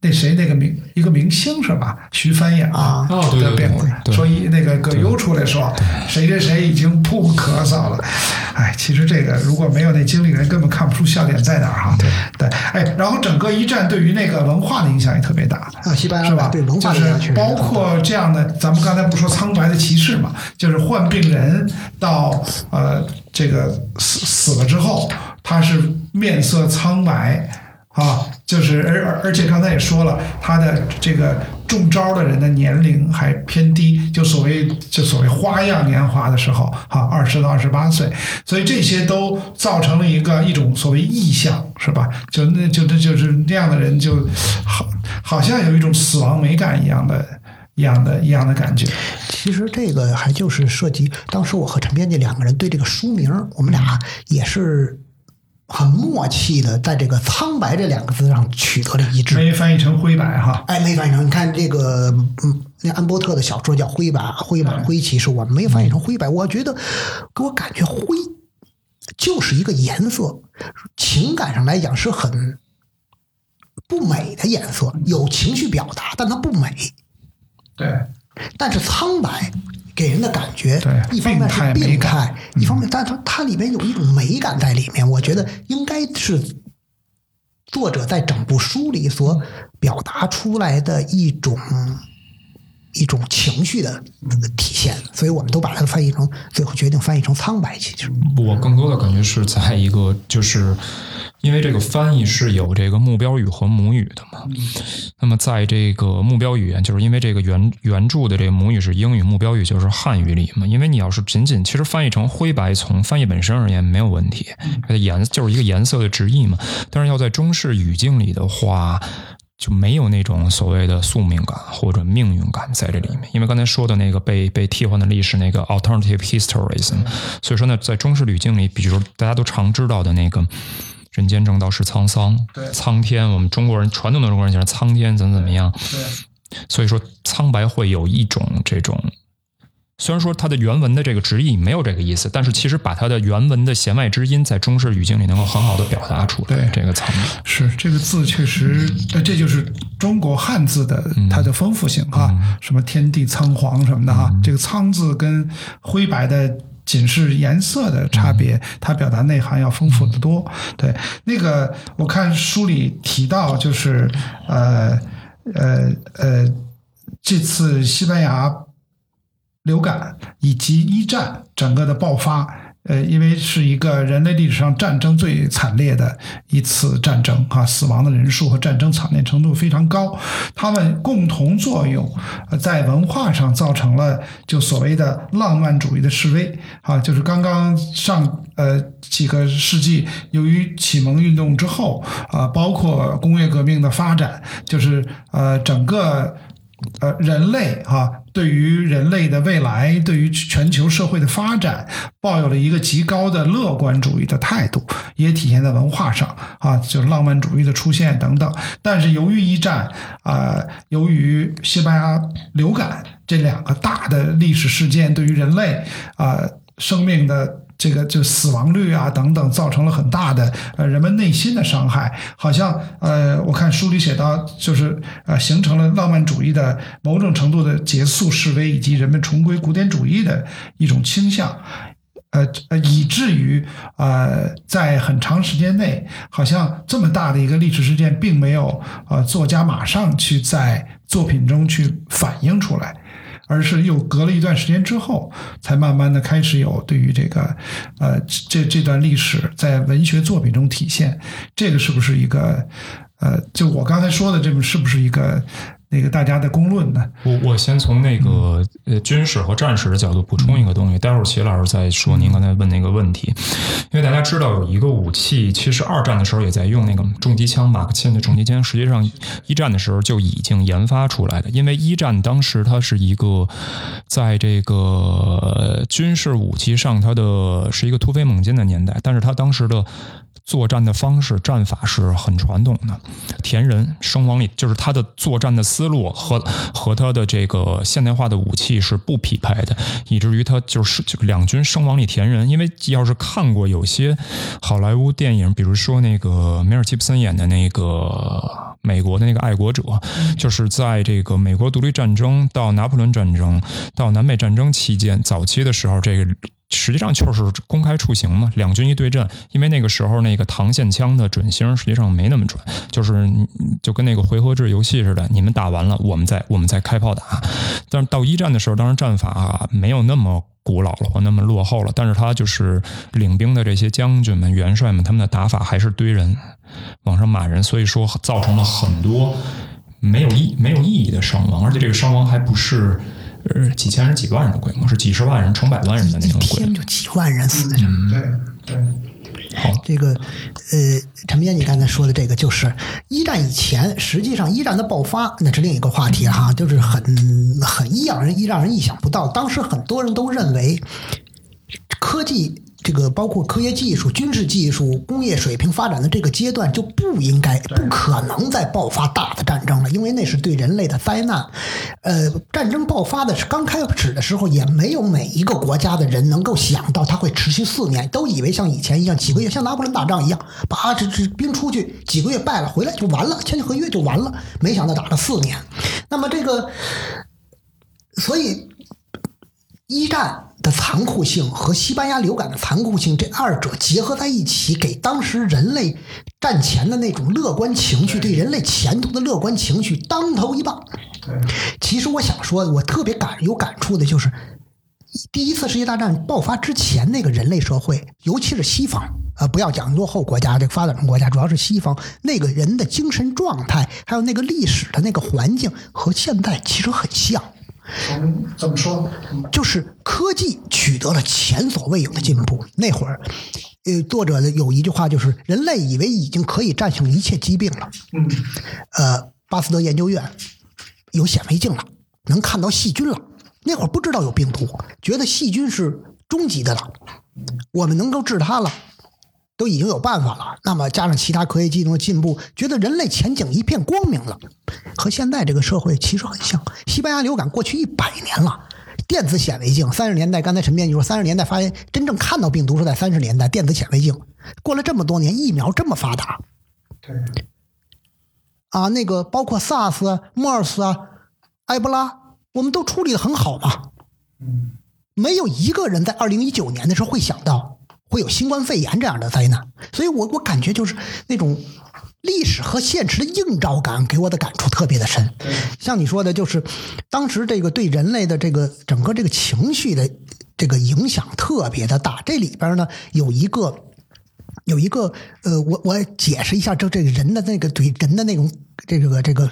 那谁那个明一个明星是吧？徐帆演的啊哦对对对的辩护人对说一那个葛优出来说谁谁谁已经不咳嗽了。哎，其实这个如果没有那经历人，根本看不出笑点在哪儿哈。对对，哎，然后整个一战对于那个文化的影响也特别大。啊，西班牙是吧？对文化影响确实是包括这样的，咱们刚才不说苍白的骑士嘛，就是患病人到呃这个死死了之后，他是面色苍白啊，就是而而且刚才也说了，他的这个中招的人的年龄还偏低，就所谓就所谓花样年华的时候，哈，二十到二十八岁，所以这些都造成了一个一种所谓意象，是吧？就那就那就是那样的人就好，好像有一种死亡美感一样的。一样的一样的感觉，其实这个还就是涉及，当时我和陈编辑两个人对这个书名，我们俩也是很默契的，在这个“苍白”这两个字上取得了一致。没翻译成灰白哈。哎，没翻译成。你看这个，嗯，那安波特的小说叫《灰白灰白灰骑士》，我们没翻译成灰白。我觉得给我感觉灰就是一个颜色，情感上来讲是很不美的颜色，有情绪表达，但它不美。对，但是苍白给人的感觉对，一方面是病态一方面，但它它里面有一种美感在里面。我觉得应该是作者在整部书里所表达出来的一种一种情绪的体现，所以我们都把它翻译成，最后决定翻译成苍白其实。我更多的感觉是在一个，就是因为这个翻译是有这个目标语和母语的嘛。那么在这个目标语言，就是因为这个原原著的这个母语是英语，目标语就是汉语里嘛。因为你要是仅仅其实翻译成灰白，从翻译本身而言没有问题，它的颜就是一个颜色的直译嘛。但是要在中式语境里的话。就没有那种所谓的宿命感或者命运感在这里面，因为刚才说的那个被被替换的历史那个 alternative historism，所以说呢，在中式语境里，比如大家都常知道的那个“人间正道是沧桑”，对。苍天，我们中国人传统的中国人讲苍天怎么怎么样，对，所以说苍白会有一种这种。虽然说它的原文的这个直译没有这个意思，但是其实把它的原文的弦外之音在中式语境里能够很好的表达出来。对这个苍白，是这个字确实，呃，这就是中国汉字的它的丰富性哈，什么天地苍黄什么的哈，这个苍字跟灰白的。仅是颜色的差别，它表达内涵要丰富的多。对，那个我看书里提到，就是呃呃呃，这次西班牙流感以及一战整个的爆发，呃，因为是一个人类历史上战争最惨烈的一次战争啊，死亡的人数和战争惨烈程度非常高，他们共同作用，呃，在文化上造成了就所谓的浪漫主义的示威啊，就是刚刚上呃几个世纪，由于启蒙运动之后啊，包括工业革命的发展，就是呃整个。呃，人类哈、对于人类的未来，对于全球社会的发展，抱有了一个极高的乐观主义的态度，也体现在文化上啊，就是浪漫主义的出现等等。但是由于一战啊、由于西班牙流感这两个大的历史事件，对于人类啊、生命的这个就死亡率啊等等，造成了很大的呃人们内心的伤害。好像呃，我看书里写到，就是呃形成了浪漫主义的某种程度的结束示威，以及人们重归古典主义的一种倾向。呃呃，以至于呃，在很长时间内，好像这么大的一个历史事件，并没有呃作家马上去在作品中去反映出来。而是又隔了一段时间之后，才慢慢的开始有对于这个，呃，这这段历史在文学作品中体现，这个是不是一个，呃，就我刚才说的这个是不是一个那个大家的公论呢？我我先从那个呃军事和战士的角度补充一个东西，待会儿齐老师再说您刚才问那个问题。因为大家知道有一个武器，其实二战的时候也在用那个重机枪，马克沁的重机枪，实际上一战的时候就已经研发出来的。因为一战当时它是一个在这个军事武器上，它的是一个突飞猛进的年代，但是它当时的。作战的方式、战法是很传统的，田人生亡里就是他的作战的思路和和他的这个现代化的武器是不匹配的，以至于他就是就两军生亡里田人。因为要是看过有些好莱坞电影，比如说那个梅尔吉布森演的那个《美国的那个爱国者，就是在这个美国独立战争到拿破仑战争到南北战争期间早期的时候，这个。实际上就是公开处刑嘛，两军一对阵，因为那个时候那个膛线枪的准星实际上没那么准，就是就跟那个回合制游戏似的，你们打完了，我们再我们再开炮打。但是到一战的时候，当然战法没有那么古老了或那么落后了，但是他就是领兵的这些将军们、元帅们，他们的打法还是堆人往上骂人，所以说造成了很多没有意没有意义的伤亡，而且这个伤亡还不是。是几千人、几万人的规模，是几十万人、成百万人的那种规模，就几万人死着。对对，好，这个呃，陈斌，你刚才说的这个，就是一战以前，实际上一战的爆发，那是另一个话题哈，就是很很让人让人意想不到。当时很多人都认为科技。这个包括科学技术、军事技术、工业水平发展的这个阶段，就不应该、不可能再爆发大的战争了，因为那是对人类的灾难。呃，战争爆发的是刚开始的时候，也没有每一个国家的人能够想到它会持续四年，都以为像以前一样几个月，像拿破仑打仗一样，把这这兵出去几个月败了回来就完了，签订合约就完了。没想到打了四年。那么这个，所以一战。的残酷性和西班牙流感的残酷性，这二者结合在一起，给当时人类战前的那种乐观情绪，对人类前途的乐观情绪当头一棒。其实我想说，我特别感有感触的就是，第一次世界大战爆发之前，那个人类社会，尤其是西方，呃，不要讲落后国家，这个发展中国家，主要是西方那个人的精神状态，还有那个历史的那个环境，和现在其实很像。嗯，怎么说？就是科技取得了前所未有的进步。那会儿，呃，作者有一句话，就是人类以为已经可以战胜一切疾病了。嗯，呃，巴斯德研究院有显微镜了，能看到细菌了。那会儿不知道有病毒，觉得细菌是终极的了，我们能够治它了。都已经有办法了，那么加上其他科学技术的进步，觉得人类前景一片光明了。和现在这个社会其实很像。西班牙流感过去一百年了，电子显微镜，三十年代，刚才陈编辑说，三十年代发现真正看到病毒是在三十年代，电子显微镜过了这么多年，疫苗这么发达，对，啊，那个包括 SARS、MERS 啊、埃博拉，我们都处理的很好嘛。嗯，没有一个人在二零一九年的时候会想到。会有新冠肺炎这样的灾难，所以我我感觉就是那种历史和现实的映照感，给我的感触特别的深。像你说的，就是当时这个对人类的这个整个这个情绪的这个影响特别的大。这里边呢有一个有一个呃，我我解释一下，这这个人的那个对人的那种这个这个。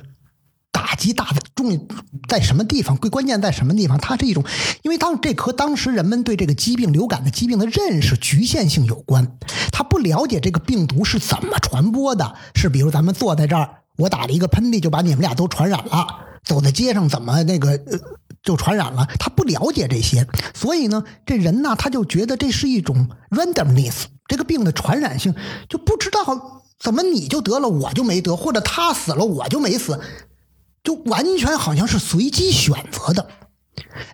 打击大的重在什么地方？最关键在什么地方？它是一种，因为当这和当时人们对这个疾病、流感的疾病的认识局限性有关。他不了解这个病毒是怎么传播的，是比如咱们坐在这儿，我打了一个喷嚏就把你们俩都传染了；走在街上怎么那个就传染了？他不了解这些，所以呢，这人呢他就觉得这是一种 randomness，这个病的传染性就不知道怎么你就得了，我就没得，或者他死了我就没死。就完全好像是随机选择的，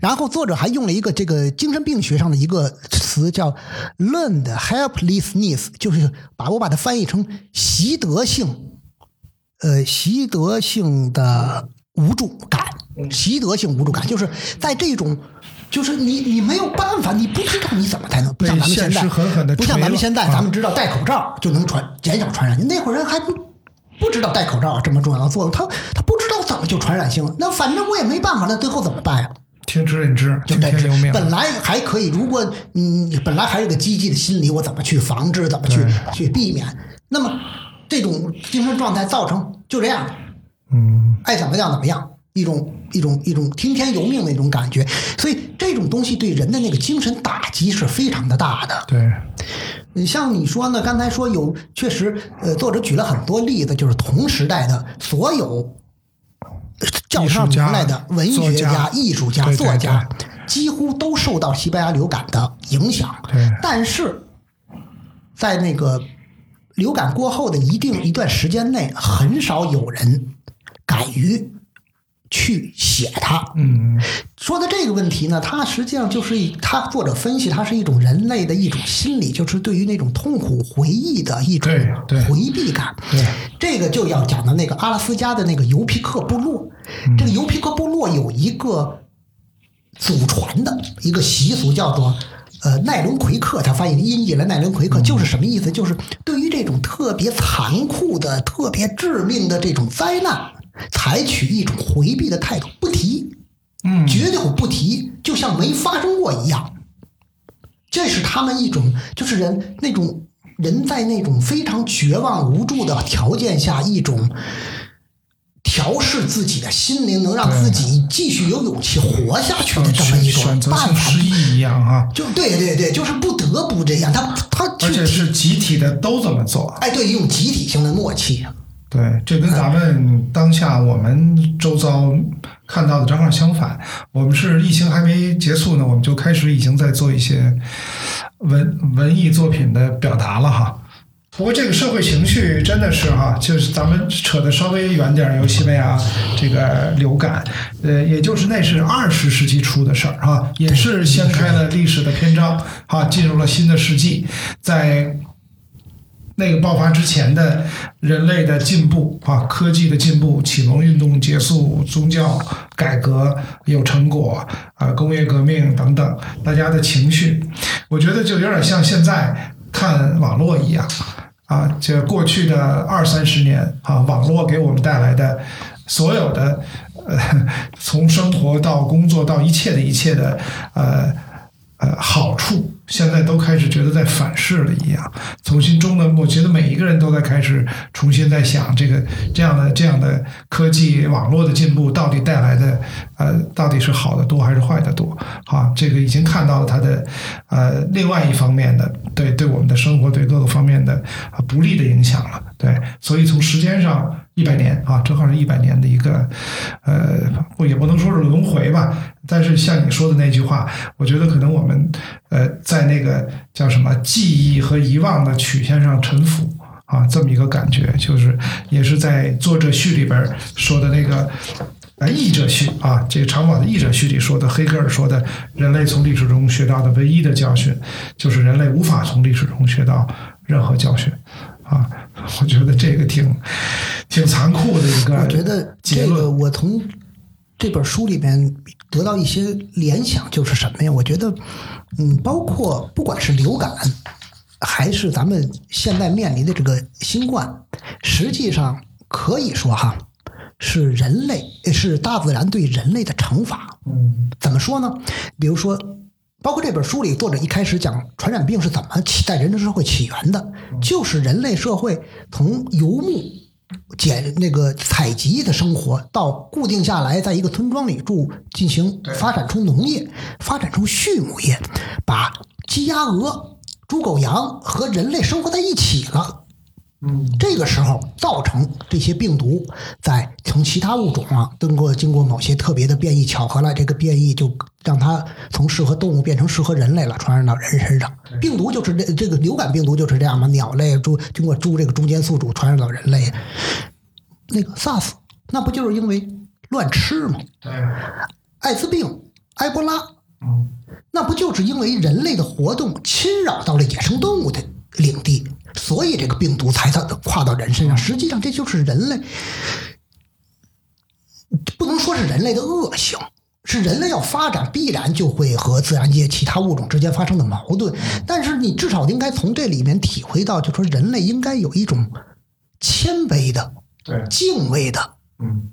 然后作者还用了一个这个精神病学上的一个词叫 “learned helplessness”，就是把我把它翻译成习得性，呃，习得性的无助感，习得性无助感，就是在这种，就是你你没有办法，你不知道你怎么才能不像咱们现在，不像咱们现在，咱们知道戴口罩就能传减少传染，那会儿人还不不知道戴口罩这么重要的作用，他他不知就传染性了？那反正我也没办法，那最后怎么办呀？听之任之，就听天由命。本来还可以，如果嗯，本来还有个积极的心理，我怎么去防治？怎么去去避免？那么这种精神状态造成就这样，嗯，爱怎么样怎么样，一种一种一种听天由命的一种感觉。所以这种东西对人的那个精神打击是非常的大的。对，你像你说呢？刚才说有确实，呃，作者举了很多例子，就是同时代的所有。叫上名来的文学家、艺术家、作家，几乎都受到西班牙流感的影响。但是，在那个流感过后的一定一段时间内，很少有人敢于去写它。嗯说的这个问题呢，它实际上就是一他作者分析，它是一种人类的一种心理，就是对于那种痛苦回忆的一种回避感。对这个就要讲到那个阿拉斯加的那个尤皮克部落。嗯这个尤皮克部落有一个祖传的一个习俗，叫做呃奈伦奎克，他翻译音译了奈伦奎克，就是什么意思？就是对于这种特别残酷的、特别致命的这种灾难，采取一种回避的态度，不提。嗯绝对不提，就像没发生过一样。这是他们一种，就是人那种人在那种非常绝望无助的条件下，一种调试自己的心灵，能让自己继续有勇气活下去的这么一种办法失。忆一样啊，就对对对，就是不得不这样。他他而且是集体的都这么做。哎，对，一种集体性的默契。对，这跟咱们当下我们周遭看到的正好相反。我们是疫情还没结束呢，我们就开始已经在做一些文文艺作品的表达了哈。不过这个社会情绪真的是哈，就是咱们扯的稍微远点儿，有西班牙这个流感，呃，也就是那是二十世纪初的事儿哈，也是掀开了历史的篇章哈，进入了新的世纪，在那个爆发之前的人类的进步啊，科技的进步，启蒙运动结束，宗教改革有成果啊，工业革命等等，大家的情绪，我觉得就有点像现在看网络一样啊，这过去的二三十年啊，网络给我们带来的所有的呃，从生活到工作到一切的一切的呃。呃好处，现在都开始觉得在反噬了一样。重新中呢，我觉得每一个人都在开始重新在想这个这样的这样的科技网络的进步到底带来的呃到底是好的多还是坏的多？啊，这个已经看到了它的呃另外一方面的对对我们的生活对各个方面的啊不利的影响了。对，所以从时间上一百年啊，正好是一百年的一个呃，不也不能说是轮回吧，但是像你说的那句话，我觉得可能我们呃在那个叫什么记忆和遗忘的曲线上沉浮啊，这么一个感觉，就是也是在作者序里边说的那个。啊，译者序啊，这个长保的译者序里说的，黑格尔说的，人类从历史中学到的唯一的教训，就是人类无法从历史中学到任何教训啊。我觉得这个挺挺残酷的一个我觉得这个我从这本书里面得到一些联想，就是什么呀？我觉得，嗯，包括不管是流感，还是咱们现在面临的这个新冠，实际上可以说哈，是人类是大自然对人类的惩罚。嗯怎么说呢？比如说，包括这本书里，作者一开始讲传染病是怎么起在人类社会起源的，就是人类社会从游牧、捡那个采集的生活，到固定下来，在一个村庄里住，进行发展出农业，发展出畜牧业，把鸡鸭鹅、猪狗羊和人类生活在一起了。嗯这个时候造成这些病毒在从其他物种啊，通过经过某些特别的变异巧合了，这个变异就让它从适合动物变成适合人类了，传染到人身上。病毒就是这这个流感病毒就是这样嘛，鸟类猪经过猪这个中间宿主传染到人类。那个 SARS 那不就是因为乱吃吗？对，艾滋病、埃博拉嗯那不就是因为人类的活动侵扰到了野生动物的领地，所以这个病毒才它跨到人身上？实际上，这就是人类，不能说是人类的恶性，是人类要发展必然就会和自然界其他物种之间发生的矛盾。但是你至少应该从这里面体会到，就说人类应该有一种谦卑的、对，敬畏的嗯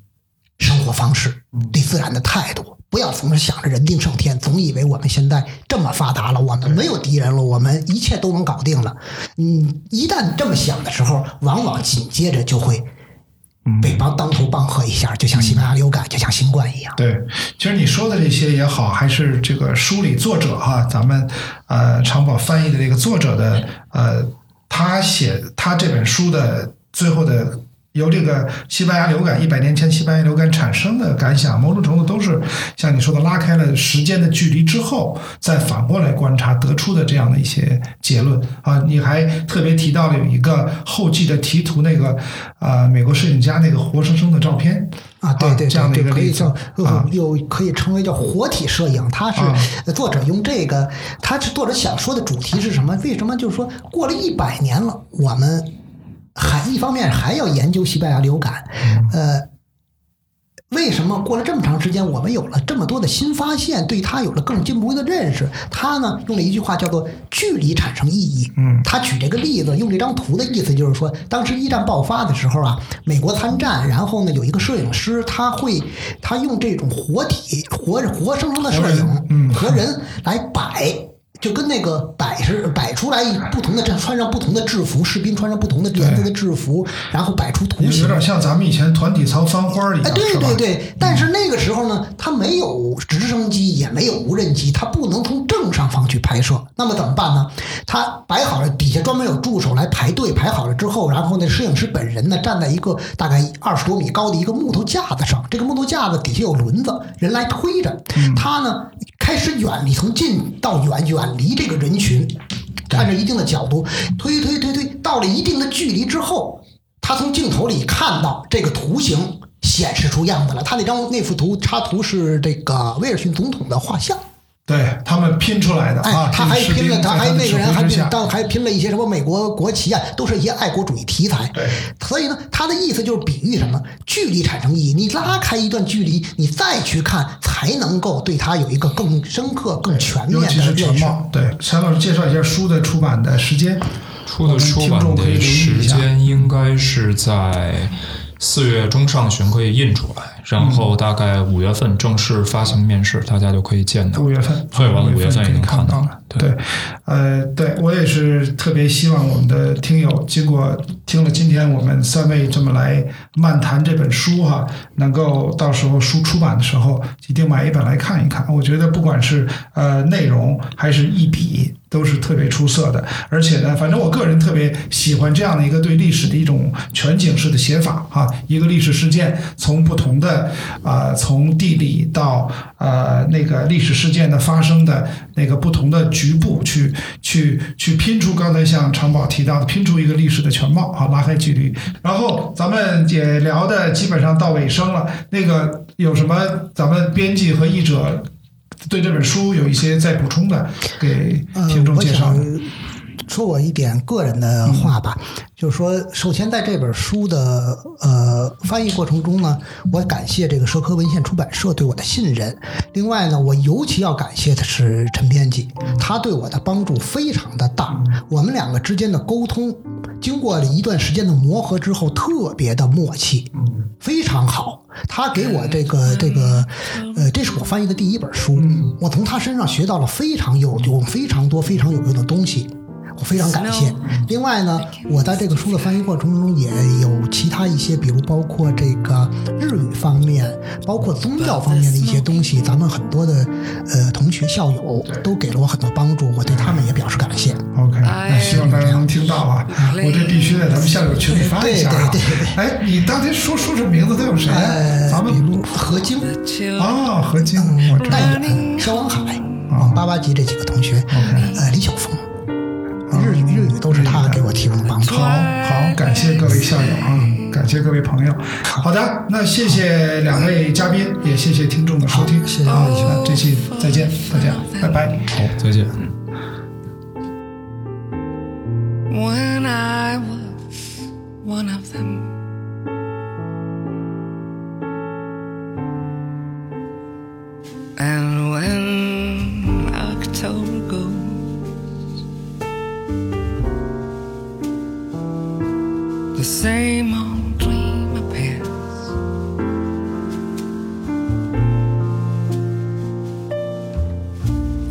生活方式，对自然的态度，不要总是想着人定胜天，总以为我们现在这么发达了，我们没有敌人了，我们一切都能搞定了。嗯，一旦这么想的时候，往往紧接着就会被帮当头棒喝一下，就像西班牙流感，就像新冠一样。对，其实你说的这些也好，还是这个书里作者哈，咱们呃长宝翻译的这个作者的呃，他写他这本书的最后的由这个西班牙流感一百年前西班牙流感产生的感想，某种程度都是像你说的拉开了时间的距离之后，再反过来观察得出的这样的一些结论啊。你还特别提到了有一个后记的题图，那个呃美国摄影家那个活生生的照片。啊，对对这样的，一个可以叫啊又又可以称为叫活体摄影。它是作者用这个，他是作者想说的主题是什么？为什么就是说过了一百年了，我们还一方面还要研究西班牙流感，呃。为什么过了这么长时间，我们有了这么多的新发现，对它有了更进一步的认识？他呢用了一句话叫做“距离产生意义”。嗯他举这个例子，用这张图的意思就是说，当时一战爆发的时候啊，美国参战，然后呢有一个摄影师，他会他用这种活体、活活生生的摄影，嗯和人来摆。就跟那个摆是摆出来不同的，穿上不同的制服，士兵穿上不同的颜色的制服，然后摆出图形，有有点像咱们以前团体操翻花一样，哎，对对对，但是那个时候呢，它没有直升机，也没有无人机，它不能从正上方去拍摄。那么怎么办呢？它摆好了，底下专门有助手来排队，排好了之后，然后那，摄影师本人呢站在一个大概二十多米高的一个木头架子上，这个木头架子底下有轮子，人来推着。他呢开始远离，从近到远，远离这个人群，按照一定的角度推推推推，到了一定的距离之后，他从镜头里看到这个图形显示出样子了。他那张那幅图插图是这个威尔逊总统的画像，对他们拼出来的啊哎，，他还拼了，他还那个人还拼当还拼了一些什么美国国旗啊，都是一些爱国主义题材。对，所以呢，他的意思就是比喻什么？距离产生意义，你拉开一段距离，你再去看，才能够对它有一个更深刻、更全面的尤其是全认识。貌。对，陈老师介绍一下书的出版的时间。出的出版的时间应该是在四月中上旬可以印出来，然后大概五月份正式发行面世，大家就可以见到。五月份，对，完了五月份可以也能到看到了。对，呃，对我也是特别希望我们的听友经过听了今天我们三位这么来漫谈这本书哈，能够到时候书出版的时候一定买一本来看一看。我觉得不管是呃内容还是一笔。都是特别出色的，而且呢，反正我个人特别喜欢这样的一个对历史的一种全景式的写法哈，一个历史事件从不同的啊、从地理到呃那个历史事件的发生的那个不同的局部去去去拼出刚才像常宝提到的拼出一个历史的全貌啊，拉开距离。然后咱们也聊的基本上到尾声了，那个有什么咱们编辑和译者？对这本书有一些再补充的，给听众介绍、呃。说我一点个人的话吧，嗯、就是说，首先在这本书的呃翻译过程中呢，我感谢这个社科文献出版社对我的信任。另外呢，我尤其要感谢的是陈编辑，他对我的帮助非常的大。我们两个之间的沟通，经过了一段时间的磨合之后，特别的默契，非常好。他给我这个这个，呃，这是我翻译的第一本书，我从他身上学到了非常有用、非常多、非常有用的东西，我非常感谢。另外呢，我在这个书的翻译过程中也有其他一些，比如包括这个日语方面，包括宗教方面的一些东西，咱们很多的呃同学校友都给了我很多帮助，我对他们也表示感谢。OK，那希望大家能听到啊！我这必须在咱们校友群里发一下啊！对对对哎，你当天说说这名字都有谁啊？呃、咱们比如何晶啊，何晶，我知道。戴远、肖王海啊，八八级这几个同学，呃，李晓峰。日语日语都是他给我提供的帮助。好好，感谢各位校友啊，感谢各位朋友。好的，那谢谢两位嘉宾，也谢谢听众的收听。谢谢这期再见，大家拜拜。好，再见。When I was one of them. And when October goes, same old dream appears.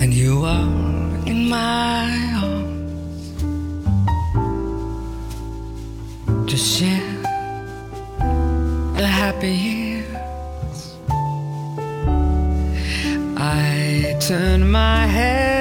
And you are in my arms to share the happy years. I turn my head